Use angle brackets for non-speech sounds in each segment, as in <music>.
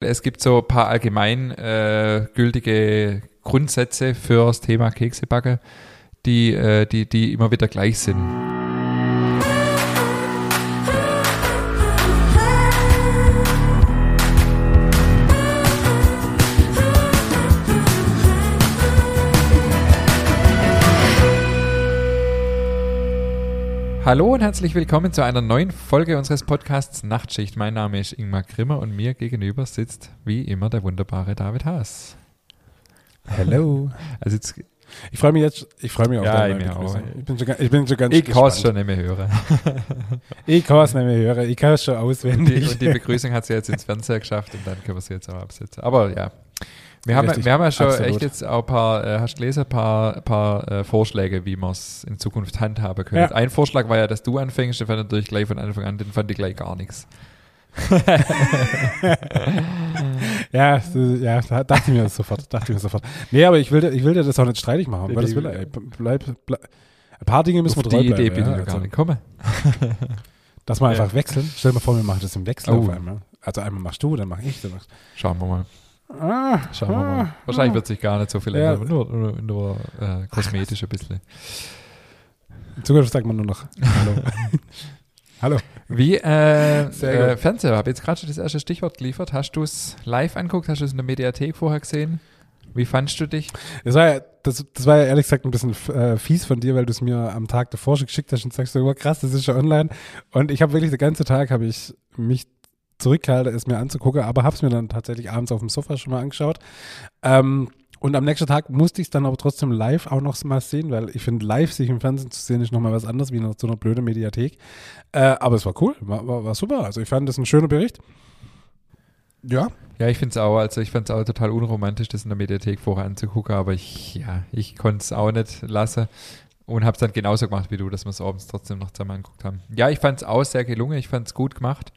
Es gibt so ein paar allgemein äh, gültige Grundsätze für das Thema Keksebacke, die, äh, die, die immer wieder gleich sind. Hallo und herzlich willkommen zu einer neuen Folge unseres Podcasts Nachtschicht. Mein Name ist Ingmar Grimmer und mir gegenüber sitzt wie immer der wunderbare David Haas. Hallo. <laughs> Also jetzt, Ich freue mich jetzt, ich freue mich auf Ja, deine ich. Ich bin ga- ich bin schon ganz ich kann es schon nicht mehr hören. <laughs> Ich kann es nicht mehr hören. Ich kann es schon Und die, auswendig. und die Begrüßung hat sie jetzt ins Fernseher geschafft und dann können wir sie jetzt auch absetzen. Aber ja. Wir haben, Richtig, wir haben ja schon absolut. echt jetzt auch ein paar, äh, hast du gelesen, ein paar, paar äh, Vorschläge, wie man es in Zukunft handhaben können. Ja. Ein Vorschlag war ja, dass du anfängst, den fand ich natürlich gleich von Anfang an, den fand ich gleich gar nichts. <laughs> ja, ja, da dachte ich mir das sofort. Dachte mir sofort. Nee, aber ich will, dir- ich will dir das auch nicht streitig machen. Weil das will, ey, bleib, bleib, ein paar Dinge müssen Auf wir treu die bleiben. Idee bin ja, ich noch gar also, nicht kommen. <laughs> Dass wir Ja. einfach wechseln. Stell dir mal vor, wir machen das im Wechsel Oh. auf einmal. Also einmal machst du, dann mach ich. Dann machst Schauen wir mal. Ah, Schauen wir ah, mal. Wahrscheinlich wird sich gar nicht so viel Ja. ändern, nur, nur, nur äh, kosmetisch ein bisschen. In <laughs> Zukunft sagt man nur noch Hallo. <laughs> Hallo. Wie äh, äh. Fernseher, habe jetzt gerade schon das erste Stichwort geliefert. Hast du es live anguckt? Hast du es in der Mediathek vorher gesehen? Wie fandst du dich? Das war ja, das, das war ja ehrlich gesagt ein bisschen äh, fies von dir, weil du es mir am Tag davor schon geschickt hast und sagst so, oh, krass, das ist schon online. Und ich habe wirklich den ganzen Tag habe ich mich zurückgehalten, es mir anzugucken, aber habe es mir dann tatsächlich abends auf dem Sofa schon mal angeschaut. Ähm, und am nächsten Tag musste ich es dann aber trotzdem live auch noch mal sehen, weil ich finde, live sich im Fernsehen zu sehen ist nochmal was anderes wie in so einer blöden Mediathek. Äh, aber es war cool, war, war, war super. Also ich fand das ein schöner Bericht. Ja, Ja, ich finde es auch, also ich fand es auch total unromantisch, das in der Mediathek vorher anzugucken, aber ich, ja, ich konnte es auch nicht lassen und habe es dann genauso gemacht wie du, dass wir es abends trotzdem noch zusammen angeguckt haben. Ja, ich fand es auch sehr gelungen, ich fand es gut gemacht.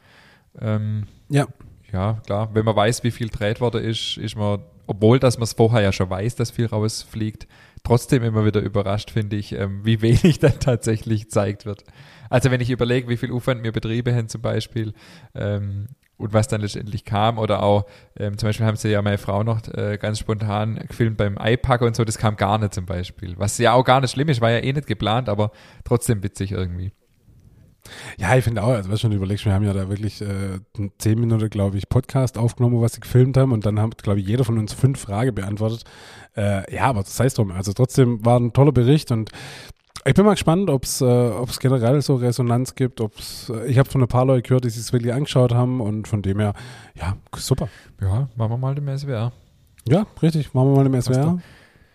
Ähm, ja. ja, klar, wenn man weiß, wie viel dreht worden ist, ist man, obwohl dass man es vorher ja schon weiß, dass viel rausfliegt, trotzdem immer wieder überrascht, finde ich, ähm, wie <laughs> wenig dann tatsächlich gezeigt wird. Also wenn ich überlege, wie viel Aufwand mir Betriebe haben zum Beispiel ähm, und was dann letztendlich kam oder auch, ähm, zum Beispiel haben sie ja meine Frau noch äh, ganz spontan gefilmt beim Eipacker und so, das kam gar nicht zum Beispiel. Was ja auch gar nicht schlimm ist, war ja eh nicht geplant, aber trotzdem witzig irgendwie. Ja, ich finde auch, also was schon überlegst, wir haben ja da wirklich äh, zehn Minuten, glaube ich, Podcast aufgenommen, was sie gefilmt haben und dann hat, glaube ich, jeder von uns fünf Fragen beantwortet. Äh, ja, aber das heißt drum, also trotzdem war ein toller Bericht und ich bin mal gespannt, ob es äh, ob's generell so Resonanz gibt, ob's, äh, ich habe von ein paar Leuten gehört, die sich es wirklich angeschaut haben und von dem her, ja, super. Ja, machen wir mal den SWR. Ja, richtig, machen wir mal Passt SWR.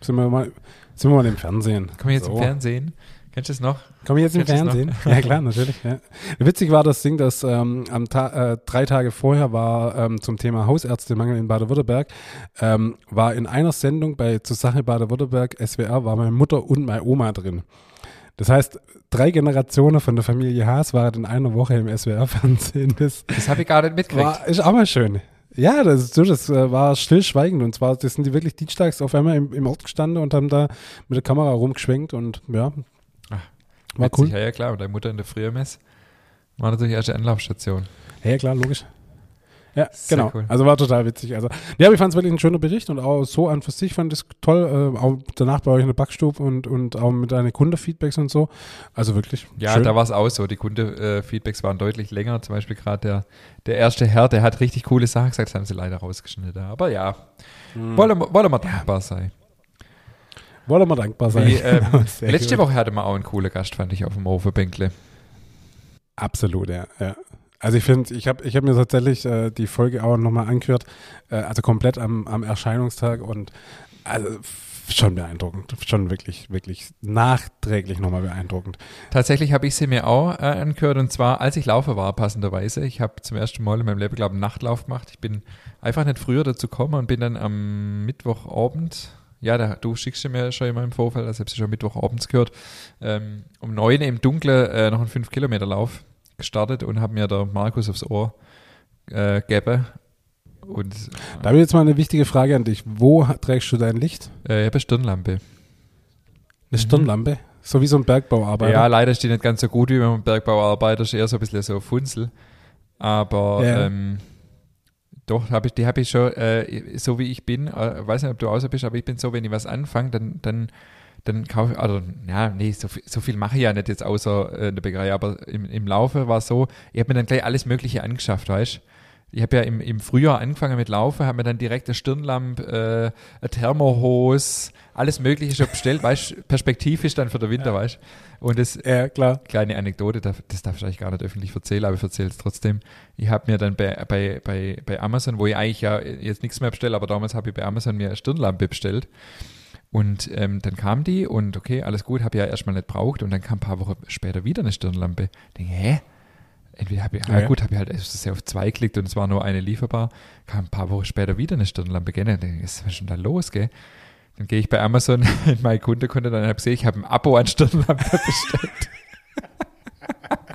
Sind wir mal, sind wir mal im Fernsehen. Kommen wir jetzt So. im Fernsehen? Kennst du das noch? Kommen wir jetzt im Kennst das Fernsehen? <laughs> Ja, klar, natürlich. Ja. Witzig war das Ding, dass ähm, am Ta äh, drei Tage vorher war ähm, zum Thema Hausärztemangel in Baden-Württemberg, ähm, war in einer Sendung bei Zur Sache Baden-Württemberg, SWR, war meine Mutter und meine Oma drin. Das heißt, drei Generationen von der Familie Haas waren in einer Woche im SWR-Fernsehen. Das Das habe ich gar nicht mitgekriegt. war, ist auch mal schön. Ja, das, ist so, das äh, war stillschweigend und zwar, das sind die wirklich dienstags auf einmal im, im Ort gestanden und haben da mit der Kamera rumgeschwenkt und ja, war Witzig, cool. Ja, ja, klar. Und deine Mutter in der Frühmess war natürlich erste Anlaufstation. Ja, ja, klar, logisch. Ja, Sehr genau. cool. Also war total witzig. Also, ja, aber ich fand es wirklich ein schöner Bericht und auch so an für sich fand ich es toll. Äh, auch danach bei euch in der Backstube und, und auch mit deinen Kundenfeedbacks und so. Also wirklich. Ja, schön. da war es auch so. Die Kunde-Feedbacks waren deutlich länger. Zum Beispiel gerade der, der erste Herr, der hat richtig coole Sachen gesagt, das haben sie leider rausgeschnitten. Aber ja, Mhm. wollen, wollen wir dankbar sein. Wollen wir dankbar sein. Wie, ähm, <laughs> Sehr letzte gut. Woche hatte man auch einen coolen Gast, fand ich, auf dem Ofenbänkle. Absolut, ja. ja. Also ich finde, ich habe ich hab mir tatsächlich äh, die Folge auch nochmal angehört, äh, also komplett am, am Erscheinungstag und also schon beeindruckend. Schon wirklich, wirklich nachträglich nochmal beeindruckend. Tatsächlich habe ich sie mir auch äh, angehört und zwar, als ich laufe war, passenderweise. Ich habe zum ersten Mal in meinem Leben, glaube ich, einen Nachtlauf gemacht. Ich bin einfach nicht früher dazu gekommen und bin dann am Mittwochabend, ja, da, du schickst mir schon immer im Vorfeld, also habe sie schon Mittwochabends gehört, ähm, um neun im Dunkeln äh, noch einen 5-Kilometer-Lauf gestartet und habe mir der Markus aufs Ohr äh, gegeben. Und Da habe ich jetzt mal eine wichtige Frage an dich. Wo trägst du dein Licht? äh, ich habe eine Stirnlampe. Eine Mhm. Stirnlampe? So wie so ein Bergbauarbeiter? Ja, leider ist die nicht ganz so gut wie beim Bergbauarbeiter, ist eher so ein bisschen so Funzel. Aber Ja. ähm, Doch, hab ich, die habe ich schon, äh, so wie ich bin, äh, weiß nicht, ob du außer bist, aber ich bin so, wenn ich was anfange, dann, dann, dann kaufe ich, also, ja, nee, so viel, so viel mache ich ja nicht jetzt außer äh, in der Bäckerei, aber im, im Laufe war es so, ich habe mir dann gleich alles Mögliche angeschafft, weißt ich habe ja im, im Frühjahr angefangen mit Laufen, habe mir dann direkt eine Stirnlampe, äh, eine Thermohose, alles Mögliche schon bestellt, weißt perspektivisch dann für den Winter, ja. weißt Und das, ja, klar. kleine Anekdote, das darf ich eigentlich gar nicht öffentlich erzählen, aber ich erzähle es trotzdem. Ich habe mir dann bei, bei, bei, bei Amazon, wo ich eigentlich ja jetzt nichts mehr bestelle, aber damals habe ich bei Amazon mir eine Stirnlampe bestellt. Und ähm, dann kam die und okay, alles gut, habe ich ja erstmal nicht braucht und dann kam ein paar Wochen später wieder eine Stirnlampe. Ich denke, hä? Entweder habe ich, ja, ja. gut, habe ich halt sehr auf zwei geklickt und es war nur eine lieferbar. Kam ein paar Wochen später wieder eine Stirnlampe, gell? Dann denke ich, was ist denn da los, gell? Dann gehe ich bei Amazon <laughs> in meine Kundenkunde, dann habe ich gesehen, ich habe ein Abo an Stirnlampe bestellt. <laughs>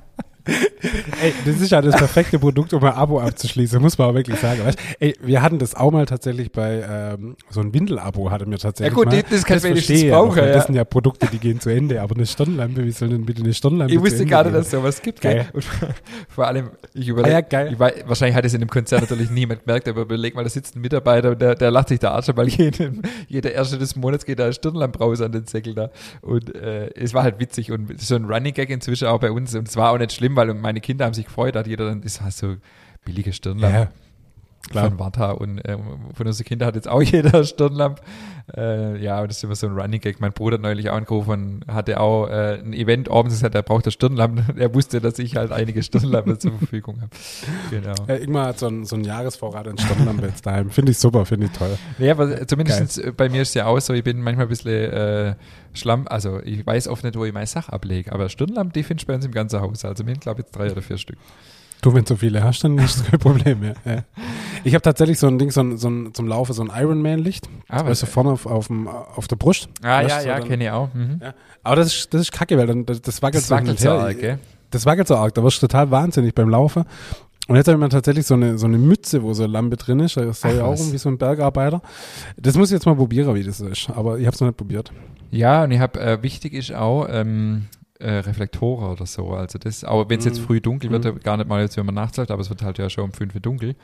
Ey, das ist ja das perfekte Produkt, um ein Abo abzuschließen, muss man auch wirklich sagen. Weißt? Ey, wir hatten das auch mal tatsächlich bei ähm, so ein Windel-Abo hatten wir tatsächlich. Ja gut, mal. das kann das wenigstens brauchen. ja. Das sind ja Produkte, die gehen zu Ende, aber eine Stirnlampe, wie soll denn bitte eine Stirnlampe Ich wusste gehen? dass es sowas gibt. Geil. Und <laughs> vor allem, ich überlege, Ah ja, geil. weiß, wahrscheinlich hat es in dem Konzern natürlich niemand gemerkt, aber überleg mal, da sitzt ein Mitarbeiter und der, der lacht sich der Arsch, weil <laughs> jeden, jeder erste des Monats geht da eine Stirnlampe raus an den Säckel da. Und äh, es war halt witzig und so ein Running Gag inzwischen auch bei uns. Und es war auch nicht schlimm, weil meine Kinder haben sich gefreut, hat jeder dann, das war so billige Stirnlampe. Ja, klar. Von Warta und äh, von unseren Kindern hat jetzt auch <laughs> jeder eine Stirnlampe. Äh, ja, das ist immer so ein Running Gag. Mein Bruder hat neulich auch angerufen und hatte auch äh, ein Event abends gesagt, er braucht eine Stirnlampe. <laughs> Er wusste, dass ich halt einige Stirnlampen zur Verfügung habe. Genau. Ja, Ingmar hat so einen, so einen Jahresvorrat an Stirnlampe jetzt daheim. Finde ich super, finde ich toll. Ja, aber zumindest bei mir ist es ja auch so, ich bin manchmal ein bisschen äh, schlamm, also ich weiß oft nicht, wo ich meine Sache ablege, aber Stirnlampe, die findest du bei uns im ganzen Haus. Also mir glaube ich jetzt drei oder vier Stück. Du, wenn so viele hast, dann ist das kein Problem mehr. Ja. Ich habe tatsächlich so ein Ding, so ein, so ein, zum Laufen, so ein Ironman-Licht. Ah, Weißt du, vorne auf, auf, dem, auf der Brust. Ah, ja, du, ja, kenne ich auch. Mhm. Ja. Aber das ist, das ist kacke, weil dann, das, das wackelt Das wackelt so arg, gell? Das wackelt so arg, da wirst du total wahnsinnig beim Laufen. Und jetzt habe ich mir tatsächlich so eine, so eine Mütze, wo so eine Lampe drin ist. Das Ach, ja auch irgendwie so ein Bergarbeiter. Das muss ich jetzt mal probieren, wie das ist. Aber ich habe es noch nicht probiert. Ja, und ich habe, äh, wichtig ist auch, ähm, äh, Reflektoren oder so. Also das, auch wenn es jetzt Mhm. früh dunkel wird, Mhm. gar nicht mal jetzt, wenn man nachts läuft, aber es wird halt ja schon um fünf Uhr dunkel.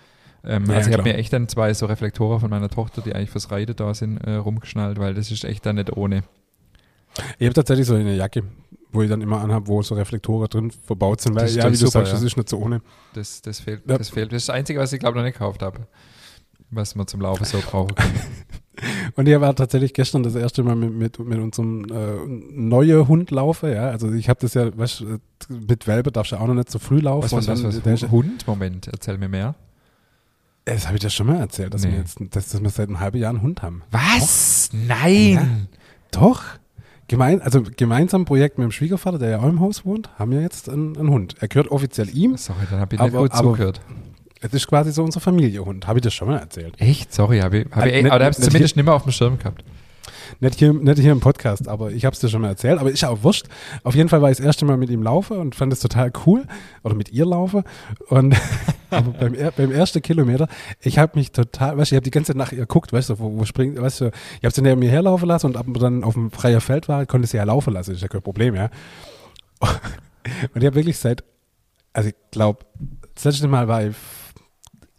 Ähm, Ja, also ich habe mir echt dann zwei so Reflektoren von meiner Tochter, die eigentlich fürs Reiten da sind, äh, rumgeschnallt, weil das ist echt dann nicht ohne. Ich habe tatsächlich so eine Jacke, wo ich dann immer anhabe, wo so Reflektoren drin verbaut sind. Weil, Das ja, wie natürlich du super, sagst, ja. das ist nicht so ohne. Das, das fehlt, Ja. das fehlt. Das ist das Einzige, was ich glaube noch nicht gekauft habe. Was man zum Laufen so <laughs> brauchen kann. Und ich war tatsächlich gestern das erste Mal mit, mit, mit unserem äh, neuen Hund laufen. Ja, also ich habe das ja, weißt, du, mit Welpe darfst du auch noch nicht so früh laufen. Was, was, was, was, Hund? Moment, erzähl mir mehr. Das habe ich dir schon mal erzählt, dass, Nee. wir jetzt, dass, dass wir seit einem halben Jahr einen Hund haben. Was? Nein! Doch. Gemein, also gemeinsam Projekt mit dem Schwiegervater, der ja auch im Haus wohnt, haben wir jetzt einen, einen Hund. Er gehört offiziell ihm. Sorry, dann habe ich nicht Aber- gut aber- zugehört. Es ist quasi so unser Familienhund. Habe ich das schon mal erzählt? Echt? Sorry, habe ich, hab ich, Äh, nicht- aber da habe ich nicht zumindest nicht mehr auf dem Schirm gehabt. Nicht hier, nicht hier im Podcast, aber ich habe es dir schon mal erzählt. Aber ist auch wurscht. Auf jeden Fall war ich das erste Mal mit ihm laufe und fand es total cool. Oder mit ihr laufe. Und <laughs> aber beim, beim ersten Kilometer, ich habe mich total, weißt du, ich habe die ganze Zeit nach ihr geguckt, weißt du, wo, wo springt, weißt du, ich habe sie neben mir herlaufen lassen und ab und dann auf dem freien Feld war, konnte sie ja laufen lassen. Ist ja kein Problem, ja. <laughs> Und ich habe wirklich seit, also ich glaube, das letzte Mal war ich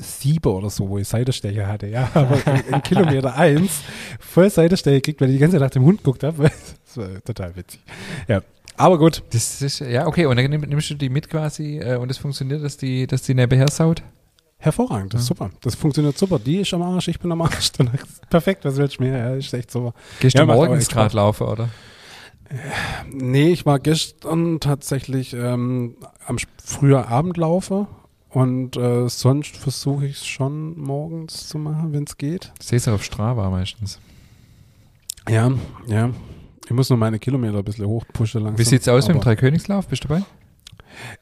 sieben oder so, wo ich Seitenstecher hatte, ja, <laughs> aber in, Kilometer eins voll Seitenstecher gekriegt, weil ich die ganze Zeit nach dem Hund geguckt habe. <laughs> Das war total witzig. Ja, aber gut. Das ist, ja, okay, und dann nimm, nimmst du die mit quasi äh, und es funktioniert, dass die, dass die nebenher saut? Hervorragend, das ist super. Das funktioniert super. Die ist am Arsch, ich bin am Arsch. <laughs> Perfekt, was willst du mehr? Ja, ist echt super. Gehst Ja, du morgens gerade laufen, oder? Nee, ich war gestern tatsächlich ähm, am früher Abendlaufe und äh, sonst versuche ich es schon morgens zu machen, wenn es geht. Ich sehe es auf Strava meistens. Ja, ja. Ich muss nur meine Kilometer ein bisschen hochpushen langsam. Wie sieht's aus mit dem aber- Dreikönigslauf? Bist du dabei?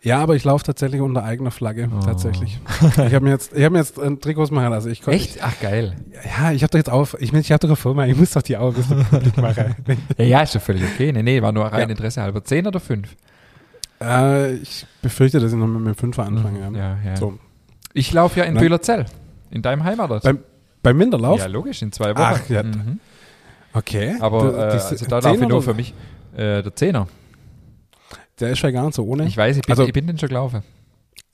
Ja, aber ich laufe tatsächlich unter eigener Flagge, Oh. tatsächlich. <laughs> Ich habe mir jetzt, ich habe mir jetzt ein Trikots machen lassen. Ich, kon- Echt? Ach, geil. Ja, ich habe doch jetzt auf, ich meine, ich habe doch eine Firma, ich muss doch die bisschen publik machen. <laughs> Ja, ja, ist doch völlig okay. Nee, nee, war nur rein Ja. Interesse halber. Zehn oder fünf? Äh, ich befürchte, dass ich noch mit dem Fünfer anfange. Ja. Ja, ja. So. Ich laufe ja in. Bühlerzell. In deinem Heimatort. Beim, beim Minderlauf? Ja, logisch, in zwei Wochen. Ach, ja. Mhm. Okay. Aber Der- äh, also da laufe ich nur für mich. Äh, der Zehner. Der ist ja gar nicht so ohne. Ich weiß, ich bin, Also- ich bin den schon gelaufen.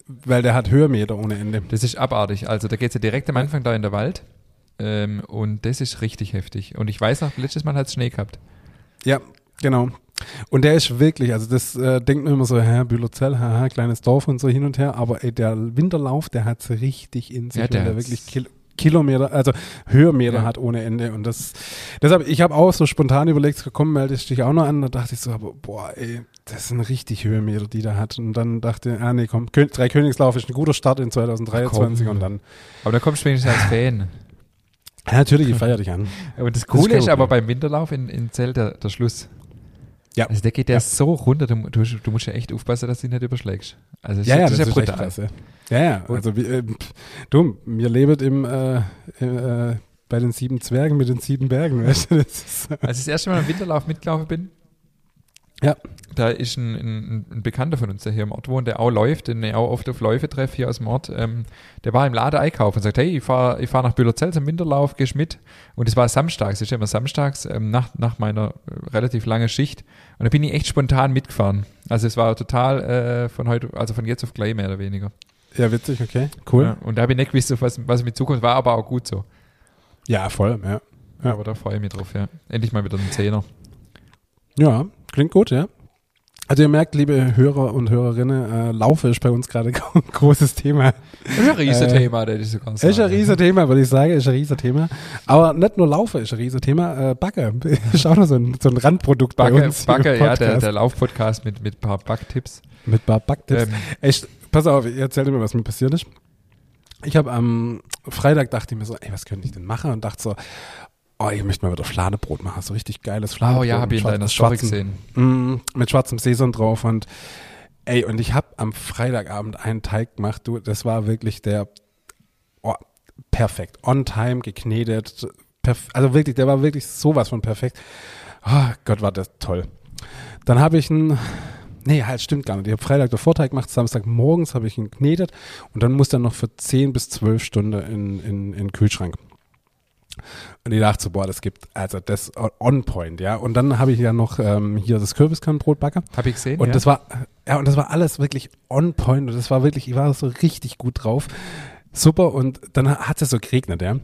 weil der hat Höhenmeter ohne Ende. Das ist abartig. Also da geht es ja direkt am Anfang da in der Wald. Ähm, und das ist richtig heftig. Und ich weiß noch, letztes Mal hat es Schnee gehabt. Ja, genau. Und der ist wirklich, also das äh, denkt man immer so, hä, Bühlerzell, haha, kleines Dorf und so hin und her, aber ey, der Winterlauf, der hat richtig in sich, Ja, der der wirklich Kil Kilometer, also Höhenmeter Ja. hat ohne Ende und das, deshalb, ich habe auch so spontan überlegt, komm, meldest dich auch noch an, da dachte ich so, aber, boah, ey, das sind richtig Höhenmeter, die der hat und dann dachte, ah nee, komm, Kön Drei Königslauf ist ein guter Start in 2023 Komm. und dann, Aber da kommst du wenigstens als Fan. ja, natürlich, ich feiere dich an. <laughs> Und das ist Coole kein ist, aber Problem. beim Winterlauf in, in Zell der, der Schluss. Ja. Also der geht ja, Ja. so runter, du, du, musst ja echt aufpassen, dass du ihn nicht überschlägst. Also das, Ja, ja, das, das, ist ja echt brutal. klasse. Ja, ja, also wie, äh, pff, du, mir lebt im, äh, äh, bei den sieben Zwergen mit den sieben Bergen, <laughs> weißt du, das ist, Als ich das erste Mal im Winterlauf mitgelaufen bin, Ja. da ist ein, ein, ein Bekannter von uns, der hier im Ort wohnt, der auch läuft, den ich auch oft auf Läufe treffe hier aus dem Ort, ähm, der war im Laden einkaufen und sagt, hey, ich fahre ich fahr nach Bühlerzell zum Winterlauf, gehst mit? Und es war samstags, es ist immer samstags, ähm, nach, nach meiner äh, relativ langen Schicht. Und da bin ich echt spontan mitgefahren. Also es war total äh, von heute, also von jetzt auf gleich mehr oder weniger. ja, witzig, okay, cool. Ja, und da habe ich nicht gewusst, was, was mit Zukunft war, aber auch gut so. Ja, voll, ja. Ja. Aber da freue ich mich drauf, ja. Endlich mal wieder ein Zehner. Ja, klingt gut, ja. Also ihr merkt, liebe Hörer und Hörerinnen, äh, Laufe ist bei uns gerade <laughs> ein großes Thema. Das ist ein Riesenthema, der ich sogar Ist ein riesen Thema, würde ich sagen, ist ein riesen Thema. Aber nicht nur Laufe ist ein riesen Thema, äh, Backe ist auch <laughs> noch so ein, so ein Randprodukt bei Backe, uns. Backe ja, der, der Laufpodcast mit, mit ein paar Backtipps. Mit ein paar Backtipps. Ähm, Echt, pass auf, ich erzähl dir mal, was mir passiert ist. Ich habe am Freitag dachte ich mir so, ey, was könnte ich denn machen? Und dachte so, oh, ich möchte mal wieder Fladebrot machen. So richtig geiles Fladebrot. oh ja, habe ich in deiner schwarz- Story gesehen. Mm, mit schwarzem Sesam drauf und ey, und ich habe am Freitagabend einen Teig gemacht, du, das war wirklich der oh, perfekt, on time, geknetet, perf also wirklich, der war wirklich sowas von perfekt. Oh Gott, war das toll. Dann habe ich einen, nee, halt, stimmt gar nicht. Ich habe Freitag der Vorteig gemacht, Samstag morgens habe ich ihn geknetet und dann muss er noch für 10 bis 12 Stunden in, in, in den Kühlschrank. Und ich dachte so, boah, das gibt, also das on point, ja. Und dann habe ich ja noch ähm, hier das Kürbiskernbrotbacker. Habe ich gesehen, Und ja. das war, ja, und das war alles wirklich on point. Und das war wirklich, ich war so richtig gut drauf. Super. Und dann hat es so geregnet, ja.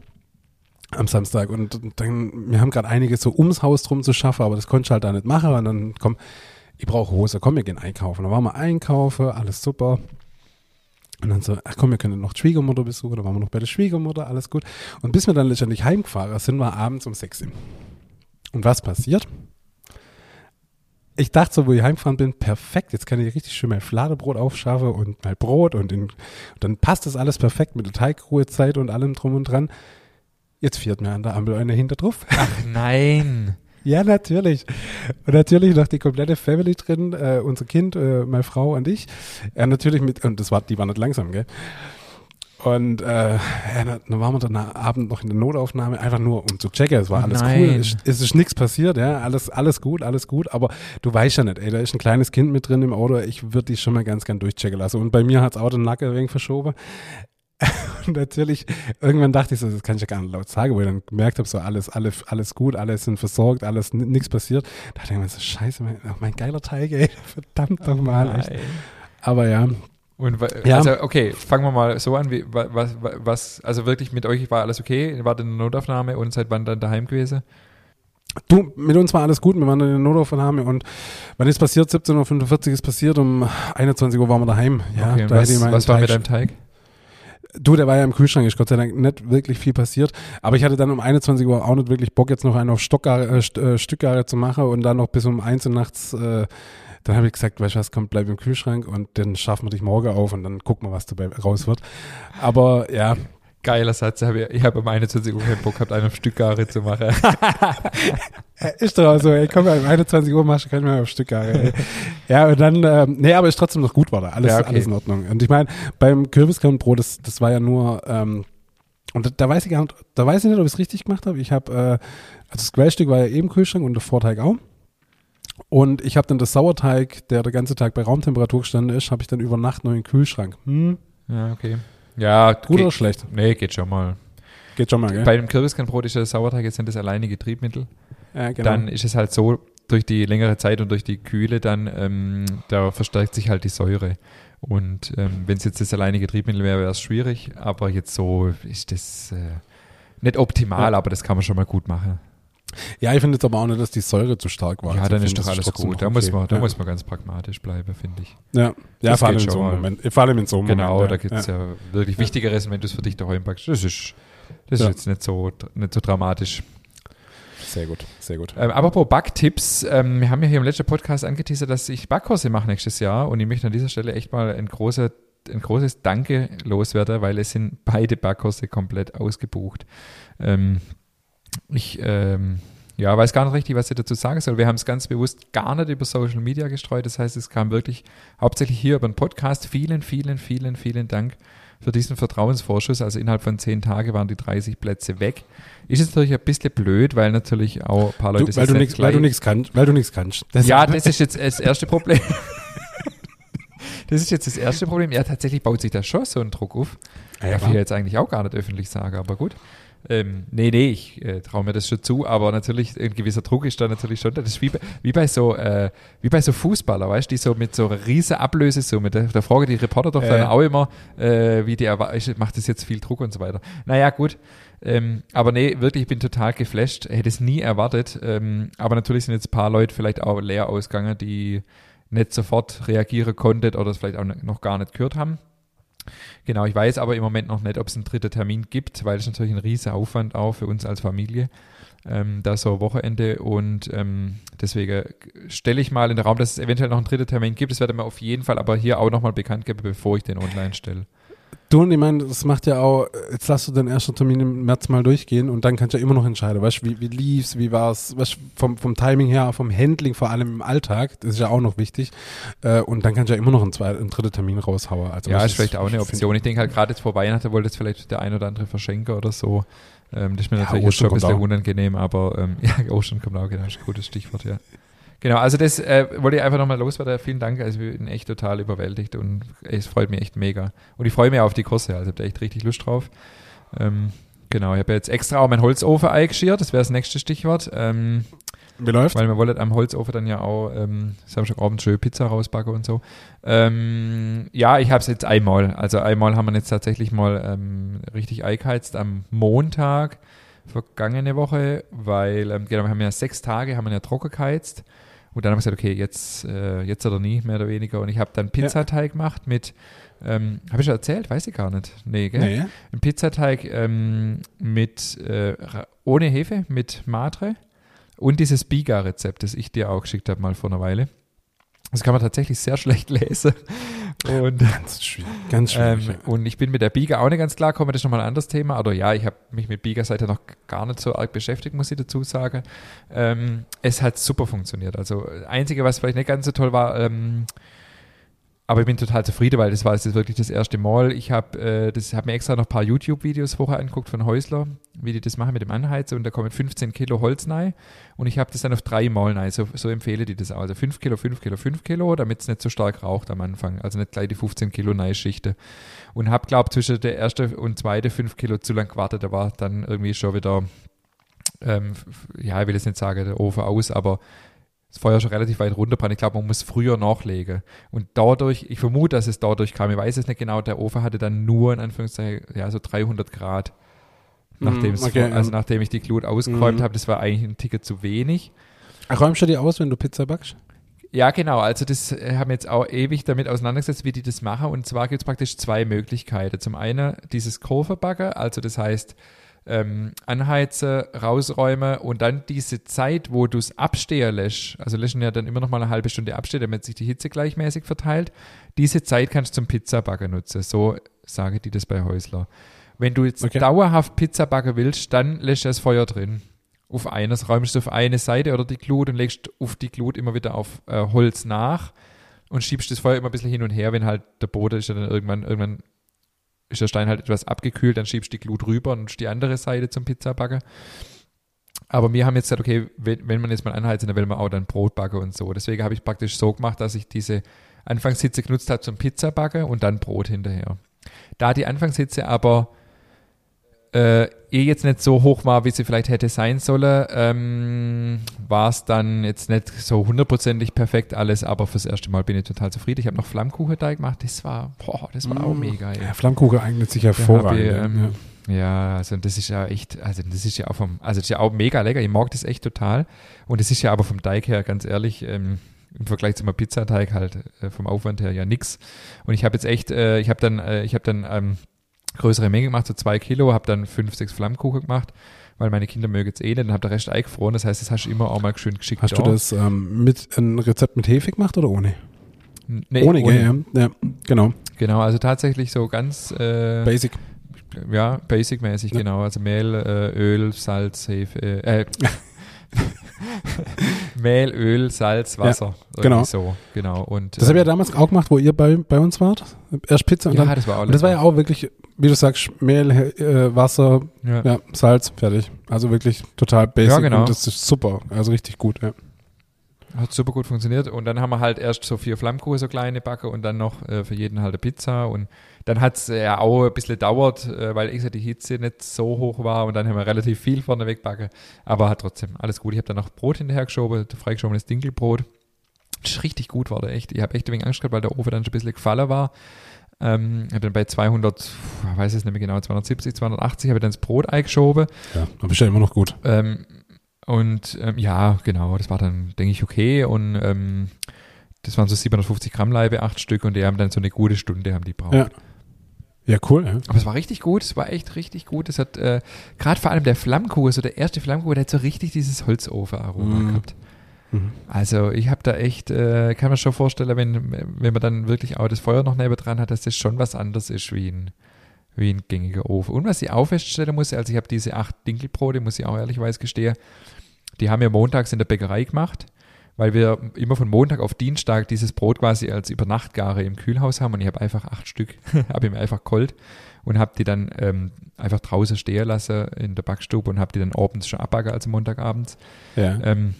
Am Samstag. Und dann, wir haben gerade einiges so ums Haus drum zu schaffen, aber das konnte ich halt da nicht machen. Und dann, komm, ich brauche Hose, komm, wir gehen einkaufen. Dann waren wir einkaufen, alles super. Und dann so, ach komm, wir können noch Schwiegermutter besuchen. Dann waren wir noch bei der Schwiegermutter, alles gut. Und bis wir dann letztendlich heimgefahren sind, wir abends um 6 Uhr. Und was passiert? Ich dachte so, wo ich heimgefahren bin, perfekt, jetzt kann ich richtig schön mein Fladebrot aufschaffen und mein Brot und, in, dann passt das alles perfekt mit der Teigruhezeit und allem drum und dran. Jetzt fährt mir an der Ampel einer hinter drauf. Ach nein. Ja, natürlich. Und natürlich noch die komplette Family drin, äh, unser Kind, äh, meine Frau und ich. Ja, natürlich mit, und das war, die war nicht langsam, gell? Und äh, ja, dann waren wir dann am Abend noch in der Notaufnahme, einfach nur um zu checken, es war alles Nein. cool, es, es ist nichts passiert, ja, alles, alles gut, alles gut, aber du weißt ja nicht, ey, da ist ein kleines Kind mit drin im Auto, ich würde die schon mal ganz gern durchchecken lassen. Und bei mir hat's auch den Nacken wenig verschoben. <laughs> Und natürlich, irgendwann dachte ich so, das kann ich ja gar nicht laut sagen, wo ich dann gemerkt habe, so alles, alles, alles gut, alles sind versorgt, alles, nichts passiert. Da dachte ich mir so, scheiße, mein, ach, mein geiler Teig, ey, <laughs> verdammt nochmal, echt. Nein. Aber ja, Und Ja. also okay, fangen wir mal so an, wie, wa- was, wa- was, also wirklich mit euch war alles okay, in der Notaufnahme und seid wann dann daheim gewesen? du, mit uns war alles gut, wir waren in der Notaufnahme und wann ist passiert? 17.45 Uhr ist passiert, um 21 Uhr waren wir daheim. Ja, okay, da was, was war mit deinem Teig? Du, der war ja im Kühlschrank, ist Gott sei Dank nicht wirklich viel passiert. Aber ich hatte dann um 21 Uhr auch nicht wirklich Bock, jetzt noch einen auf Stockgare, äh, St äh, Stückgare zu machen und dann noch bis um 1 Uhr nachts. Äh, dann habe ich gesagt, weißt du was, komm, bleib im Kühlschrank und dann schaffen wir dich morgen auf und dann gucken wir, was dabei raus wird. Aber ja, Geiler Satz, ich habe um 21 Uhr keinen Bock gehabt, einen auf Stückgare zu machen. <laughs> äh, ist doch so, ey, komm, um 21 Uhr machst du keinen mehr auf Stückgare. <laughs> Ey. Ja, und dann, ähm, nee, aber ist trotzdem noch gut war da. Alles, Ja, okay. alles in Ordnung. Und ich meine, beim Kürbiskernbrot, das, das war ja nur, ähm, und da, da weiß ich gar nicht, da weiß ich nicht, ob ich es richtig gemacht habe. Ich habe, äh, also das Quellstück war ja eben Kühlschrank und der Vorteig auch. Und ich habe dann das Sauerteig, der der ganze Tag bei Raumtemperatur gestanden ist, habe ich dann über Nacht noch in den Kühlschrank. Hm, ja, okay. Ja, gut oder geht, schlecht? nee, geht schon mal. Geht schon mal, gell? Bei dem Kürbiskernbrot ist ja das Sauerteig jetzt nicht das alleinige Triebmittel. Ja, genau. Dann ist es halt so, durch die längere Zeit und durch die Kühle dann, ähm, da verstärkt sich halt die Säure. Und ähm, wenn es jetzt das alleinige Triebmittel wäre, wäre es schwierig, aber jetzt so ist das äh, nicht optimal, Ja. aber das kann man schon mal gut machen. Ja, ich finde jetzt aber auch nicht, dass die Säure zu stark war. ja, Also dann ist doch alles gut. Da, noch muss okay. man, da ja. muss man ganz pragmatisch bleiben, finde ich. Ja, ja vor allem in so einem. Moment. Vor allem in so einem Genau, Moment. da gibt es ja. wirklich. Wichtigeres, wenn du es für dich daheim packst. Das ist, das ist jetzt nicht so, nicht so dramatisch. Sehr gut, sehr gut. Ähm, apropos Backtipps, ähm, wir haben ja hier im letzten Podcast angeteasert, dass ich Backkurse mache nächstes Jahr und ich möchte an dieser Stelle echt mal ein, großer, ein großes Danke loswerden, weil es sind beide Backkurse komplett ausgebucht. Ähm, ich ähm, ja, weiß gar nicht richtig, was ich dazu sagen soll. Wir haben es ganz bewusst gar nicht über Social Media gestreut. Das heißt, es kam wirklich hauptsächlich hier über den Podcast. Vielen, vielen, vielen, vielen Dank für diesen Vertrauensvorschuss. Also innerhalb von zehn Tagen waren die 30 Plätze weg. Ist jetzt natürlich ein bisschen blöd, weil natürlich auch ein paar Leute Du, weil, du nix, weil du nichts kannst. Weil du nichts kannst. ja, <laughs> das ist jetzt das erste Problem. <laughs> Das ist jetzt das erste Problem. Ja, tatsächlich baut sich da schon so ein Druck auf. Ja, ja, ich jetzt eigentlich auch gar nicht öffentlich sagen, aber gut. Ähm, nee, nee, ich äh, traue mir das schon zu, aber natürlich, ein gewisser Druck ist da natürlich schon da. Das ist wie bei, wie bei so, äh, wie bei so Fußballer, weißt du, die so mit so einer riesen Ablösesumme, da, da fragen die Reporter doch Ja, dann auch immer, äh, wie die macht das jetzt viel Druck und so weiter. Naja, gut. Ähm, aber nee, wirklich, ich bin total geflasht, hätte es nie erwartet. Ähm, aber natürlich sind jetzt ein paar Leute vielleicht auch leer ausgegangen, die nicht sofort reagieren konnten oder es vielleicht auch noch gar nicht gehört haben. Genau, ich weiß aber im Moment noch nicht, ob es einen dritten Termin gibt, weil es natürlich ein riesiger Aufwand auch für uns als Familie. Ähm, da so Wochenende und ähm, deswegen stelle ich mal in den Raum, dass es eventuell noch einen dritten Termin gibt. Das werde mir auf jeden Fall aber hier auch nochmal bekannt geben, bevor ich den online stelle. Du und ich meine, das macht ja auch, jetzt lass du den ersten Termin im März mal durchgehen und dann kannst du ja immer noch entscheiden, weißt du, wie, wie lief's, wie war's, weißt vom, vom Timing her, vom Handling, vor allem im Alltag, das ist ja auch noch wichtig. Äh, und dann kannst du ja immer noch einen, zweiten, einen dritten Termin raushauen. Also Ja, ist vielleicht auch eine Option. Ich denke halt gerade jetzt vor Weihnachten wollte jetzt vielleicht der ein oder andere verschenken oder so. Ähm, das ist mir Ja, natürlich jetzt schon ein bisschen unangenehm, aber ähm, <laughs> ja, Ostern kommt auch, genau, ist ein gutes Stichwort, ja. Genau, also das äh, wollte ich einfach nochmal loswerden. Vielen Dank, also ich bin echt total überwältigt und es freut mich echt mega. Und ich freue mich auf die Kurse, also habe da echt richtig Lust drauf. Ähm, genau, ich habe jetzt extra auch meinen Holzofen eingeschirrt, das wäre das nächste Stichwort. Ähm, Wie läuft? weil wir wollen am Holzofen dann ja auch ähm, Samstagabend schön Pizza rausbacken und so. Ähm, ja, ich habe es jetzt einmal. Also einmal haben wir jetzt tatsächlich mal ähm, richtig eingeheizt am Montag vergangene Woche, weil ähm, genau, wir haben ja sechs Tage, haben wir ja trocken geheizt. Und dann haben wir gesagt, okay, jetzt, äh, jetzt oder nie, mehr oder weniger. Und ich habe dann Pizzateig gemacht mit, ähm, habe ich schon erzählt? Weiß ich gar nicht. Nee, gell? Nee. Ein Pizzateig ähm, mit äh, ohne Hefe, mit Matre und dieses Biga-Rezept, das ich dir auch geschickt habe mal vor einer Weile. Das kann man tatsächlich sehr <laughs> schlecht lesen. Und, <laughs> Ganz schwierig. Ganz schwierig. ähm, und ich bin mit der Biga auch nicht ganz klar gekommen, das ist nochmal ein anderes Thema. Oder ja, ich habe mich mit Biga seither noch gar nicht so arg beschäftigt, muss ich dazu sagen. Ähm, es hat super funktioniert. Also, das Einzige, was vielleicht nicht ganz so toll war, ähm, aber ich bin total zufrieden, weil das war jetzt wirklich das erste Mal. Ich habe äh, hab mir extra noch ein paar YouTube-Videos vorher angeguckt von Häusler, wie die das machen mit dem Anheizen und da kommen 15 Kilo Holz rein und ich habe das dann auf drei Mal rein. So, so empfehle die das auch. Also 5 Kilo, 5 Kilo, 5 Kilo, damit es nicht so stark raucht am Anfang. Also nicht gleich die 15 Kilo Neischichte. Und habe, glaube zwischen der ersten und zweiten 5 Kilo zu lang gewartet. Da war dann irgendwie schon wieder, ähm, ja, ich will jetzt nicht sagen, der Ofen aus, aber das Feuer schon relativ weit runterbrannt. Ich glaube, man muss früher nachlegen. Und dadurch, ich vermute, dass es dadurch kam, ich weiß es nicht genau, der Ofen hatte dann nur in Anführungszeichen, ja, so 300 Grad. Nachdem, Mm, es okay, vor- also ja. nachdem ich die Glut ausgeräumt Mhm. habe, das war eigentlich ein Ticket zu wenig. Räumst du die aus, wenn du Pizza backst? Ja, genau. Also das äh, haben wir jetzt auch ewig damit auseinandergesetzt, wie die das machen. Und zwar gibt es praktisch zwei Möglichkeiten. Zum einen dieses Kurvenbacken, also das heißt ähm, anheizen, rausräumen und dann diese Zeit, wo du es abstehen lässt, also lässt ja dann immer noch mal eine halbe Stunde abstehen, damit sich die Hitze gleichmäßig verteilt. Diese Zeit kannst du zum Pizzabacken nutzen. So sagen die das bei Häusler. Wenn du jetzt Okay. dauerhaft Pizza backen willst, dann lässt du das Feuer drin. Auf eines räumst du auf eine Seite oder die Glut und legst auf die Glut immer wieder auf äh, Holz nach und schiebst das Feuer immer ein bisschen hin und her, wenn halt der Boden ist ja dann irgendwann, irgendwann ist der Stein halt etwas abgekühlt, dann schiebst du die Glut rüber und die andere Seite zum Pizzabacken. Aber wir haben jetzt gesagt, okay, wenn, wenn man jetzt mal anheizt, dann will man auch dann Brot backen und so. Deswegen habe ich praktisch so gemacht, dass ich diese Anfangshitze genutzt habe zum Pizzabacken und dann Brot hinterher. Da die Anfangshitze aber äh, eh jetzt nicht so hoch war, wie sie vielleicht hätte sein sollen, ähm, war es dann jetzt nicht so hundertprozentig perfekt alles, aber fürs erste Mal bin ich total zufrieden. Ich habe noch Flammkuchenteig gemacht, das war, boah, das war auch Mm. mega. Ey. Ja, Flammkuchen eignet sich hervorragend. ich, ja. ähm, ja, also das ist ja echt, also das ist ja auch vom, also das ist ja auch mega lecker. Ich mag das echt total. Und es ist ja aber vom Teig her, ganz ehrlich, ähm, im Vergleich zum Pizzateig halt äh, vom Aufwand her ja nix. Und ich habe jetzt echt, äh, ich habe dann, äh, ich habe dann ähm, größere Menge gemacht, so zwei Kilo, habe dann fünf, sechs Flammkuchen gemacht, weil meine Kinder mögen jetzt eh nicht und habe der Rest eingefroren. Das heißt, das hast du immer auch mal schön geschickt. Hast du da. das ähm, mit ein Rezept mit Hefe gemacht oder ohne? Nee, ohne, gell? Ja. ja, genau. Genau, also tatsächlich so ganz äh, Basic. Ja, basic-mäßig, Ja. genau. Also Mehl, äh, Öl, Salz, Hefe, äh, äh, <laughs> <laughs> Mehl, Öl, Salz, Wasser. Irgendwie genau. So, genau. Und, Das habe ich ja ähm, damals auch gemacht, wo ihr bei, bei uns wart. Erst Pizza und ja, dann. das war auch Und das war ja auch wirklich, wie du sagst, Mehl, äh, Wasser, ja. ja, Salz, fertig. Also wirklich total basic. Ja, genau. Und das ist super. Also richtig gut, ja. Hat super gut funktioniert. Und dann haben wir halt erst so vier Flammkuchen, so kleine Backe und dann noch äh, für jeden halt eine Pizza. Und dann hat es ja auch ein bisschen gedauert, äh, weil ich gesagt, die Hitze nicht so hoch war und dann haben wir relativ viel vorne wegbacke. Aber hat trotzdem alles gut. Ich habe dann noch Brot hinterher geschoben, freigeschobenes Dinkelbrot. Das ist richtig gut war der echt. Ich habe echt ein wenig Angst gehabt, weil der Ofen dann schon ein bisschen gefallen war. Ähm, habe dann bei 200, ich weiß es nicht mehr genau, 270, 280 habe ich dann das Brot eingeschoben. Ja, aber ist ja immer noch gut. Ähm, und ähm, ja, genau, das war dann, denke ich, okay. Und ähm, das waren so 750 Gramm Leibe, acht Stück und die haben dann so eine gute Stunde haben die braucht. Ja. Ja, cool, ja. Aber es war richtig gut, es war echt richtig gut. Es hat äh, gerade vor allem der Flammkuchen, so der erste Flammkuchen, der hat so richtig dieses Holzofenaroma Mhm. gehabt. Mhm. Also ich habe da echt, äh, kann mir schon vorstellen, wenn, wenn man dann wirklich auch das Feuer noch neben dran hat, dass das schon was anderes ist wie ein, wie ein gängiger Ofen. Und was ich auch feststellen muss, also ich habe diese acht Dinkelbrote, muss ich auch ehrlicherweise gestehen, die haben wir montags in der Bäckerei gemacht, weil wir immer von Montag auf Dienstag dieses Brot quasi als Übernachtgare im Kühlhaus haben und ich habe einfach acht Stück, <laughs> habe ich mir einfach geholt und habe die dann ähm, einfach draußen stehen lassen in der Backstube und habe die dann abends schon abbacken, also Montagabends. Ja. Ähm,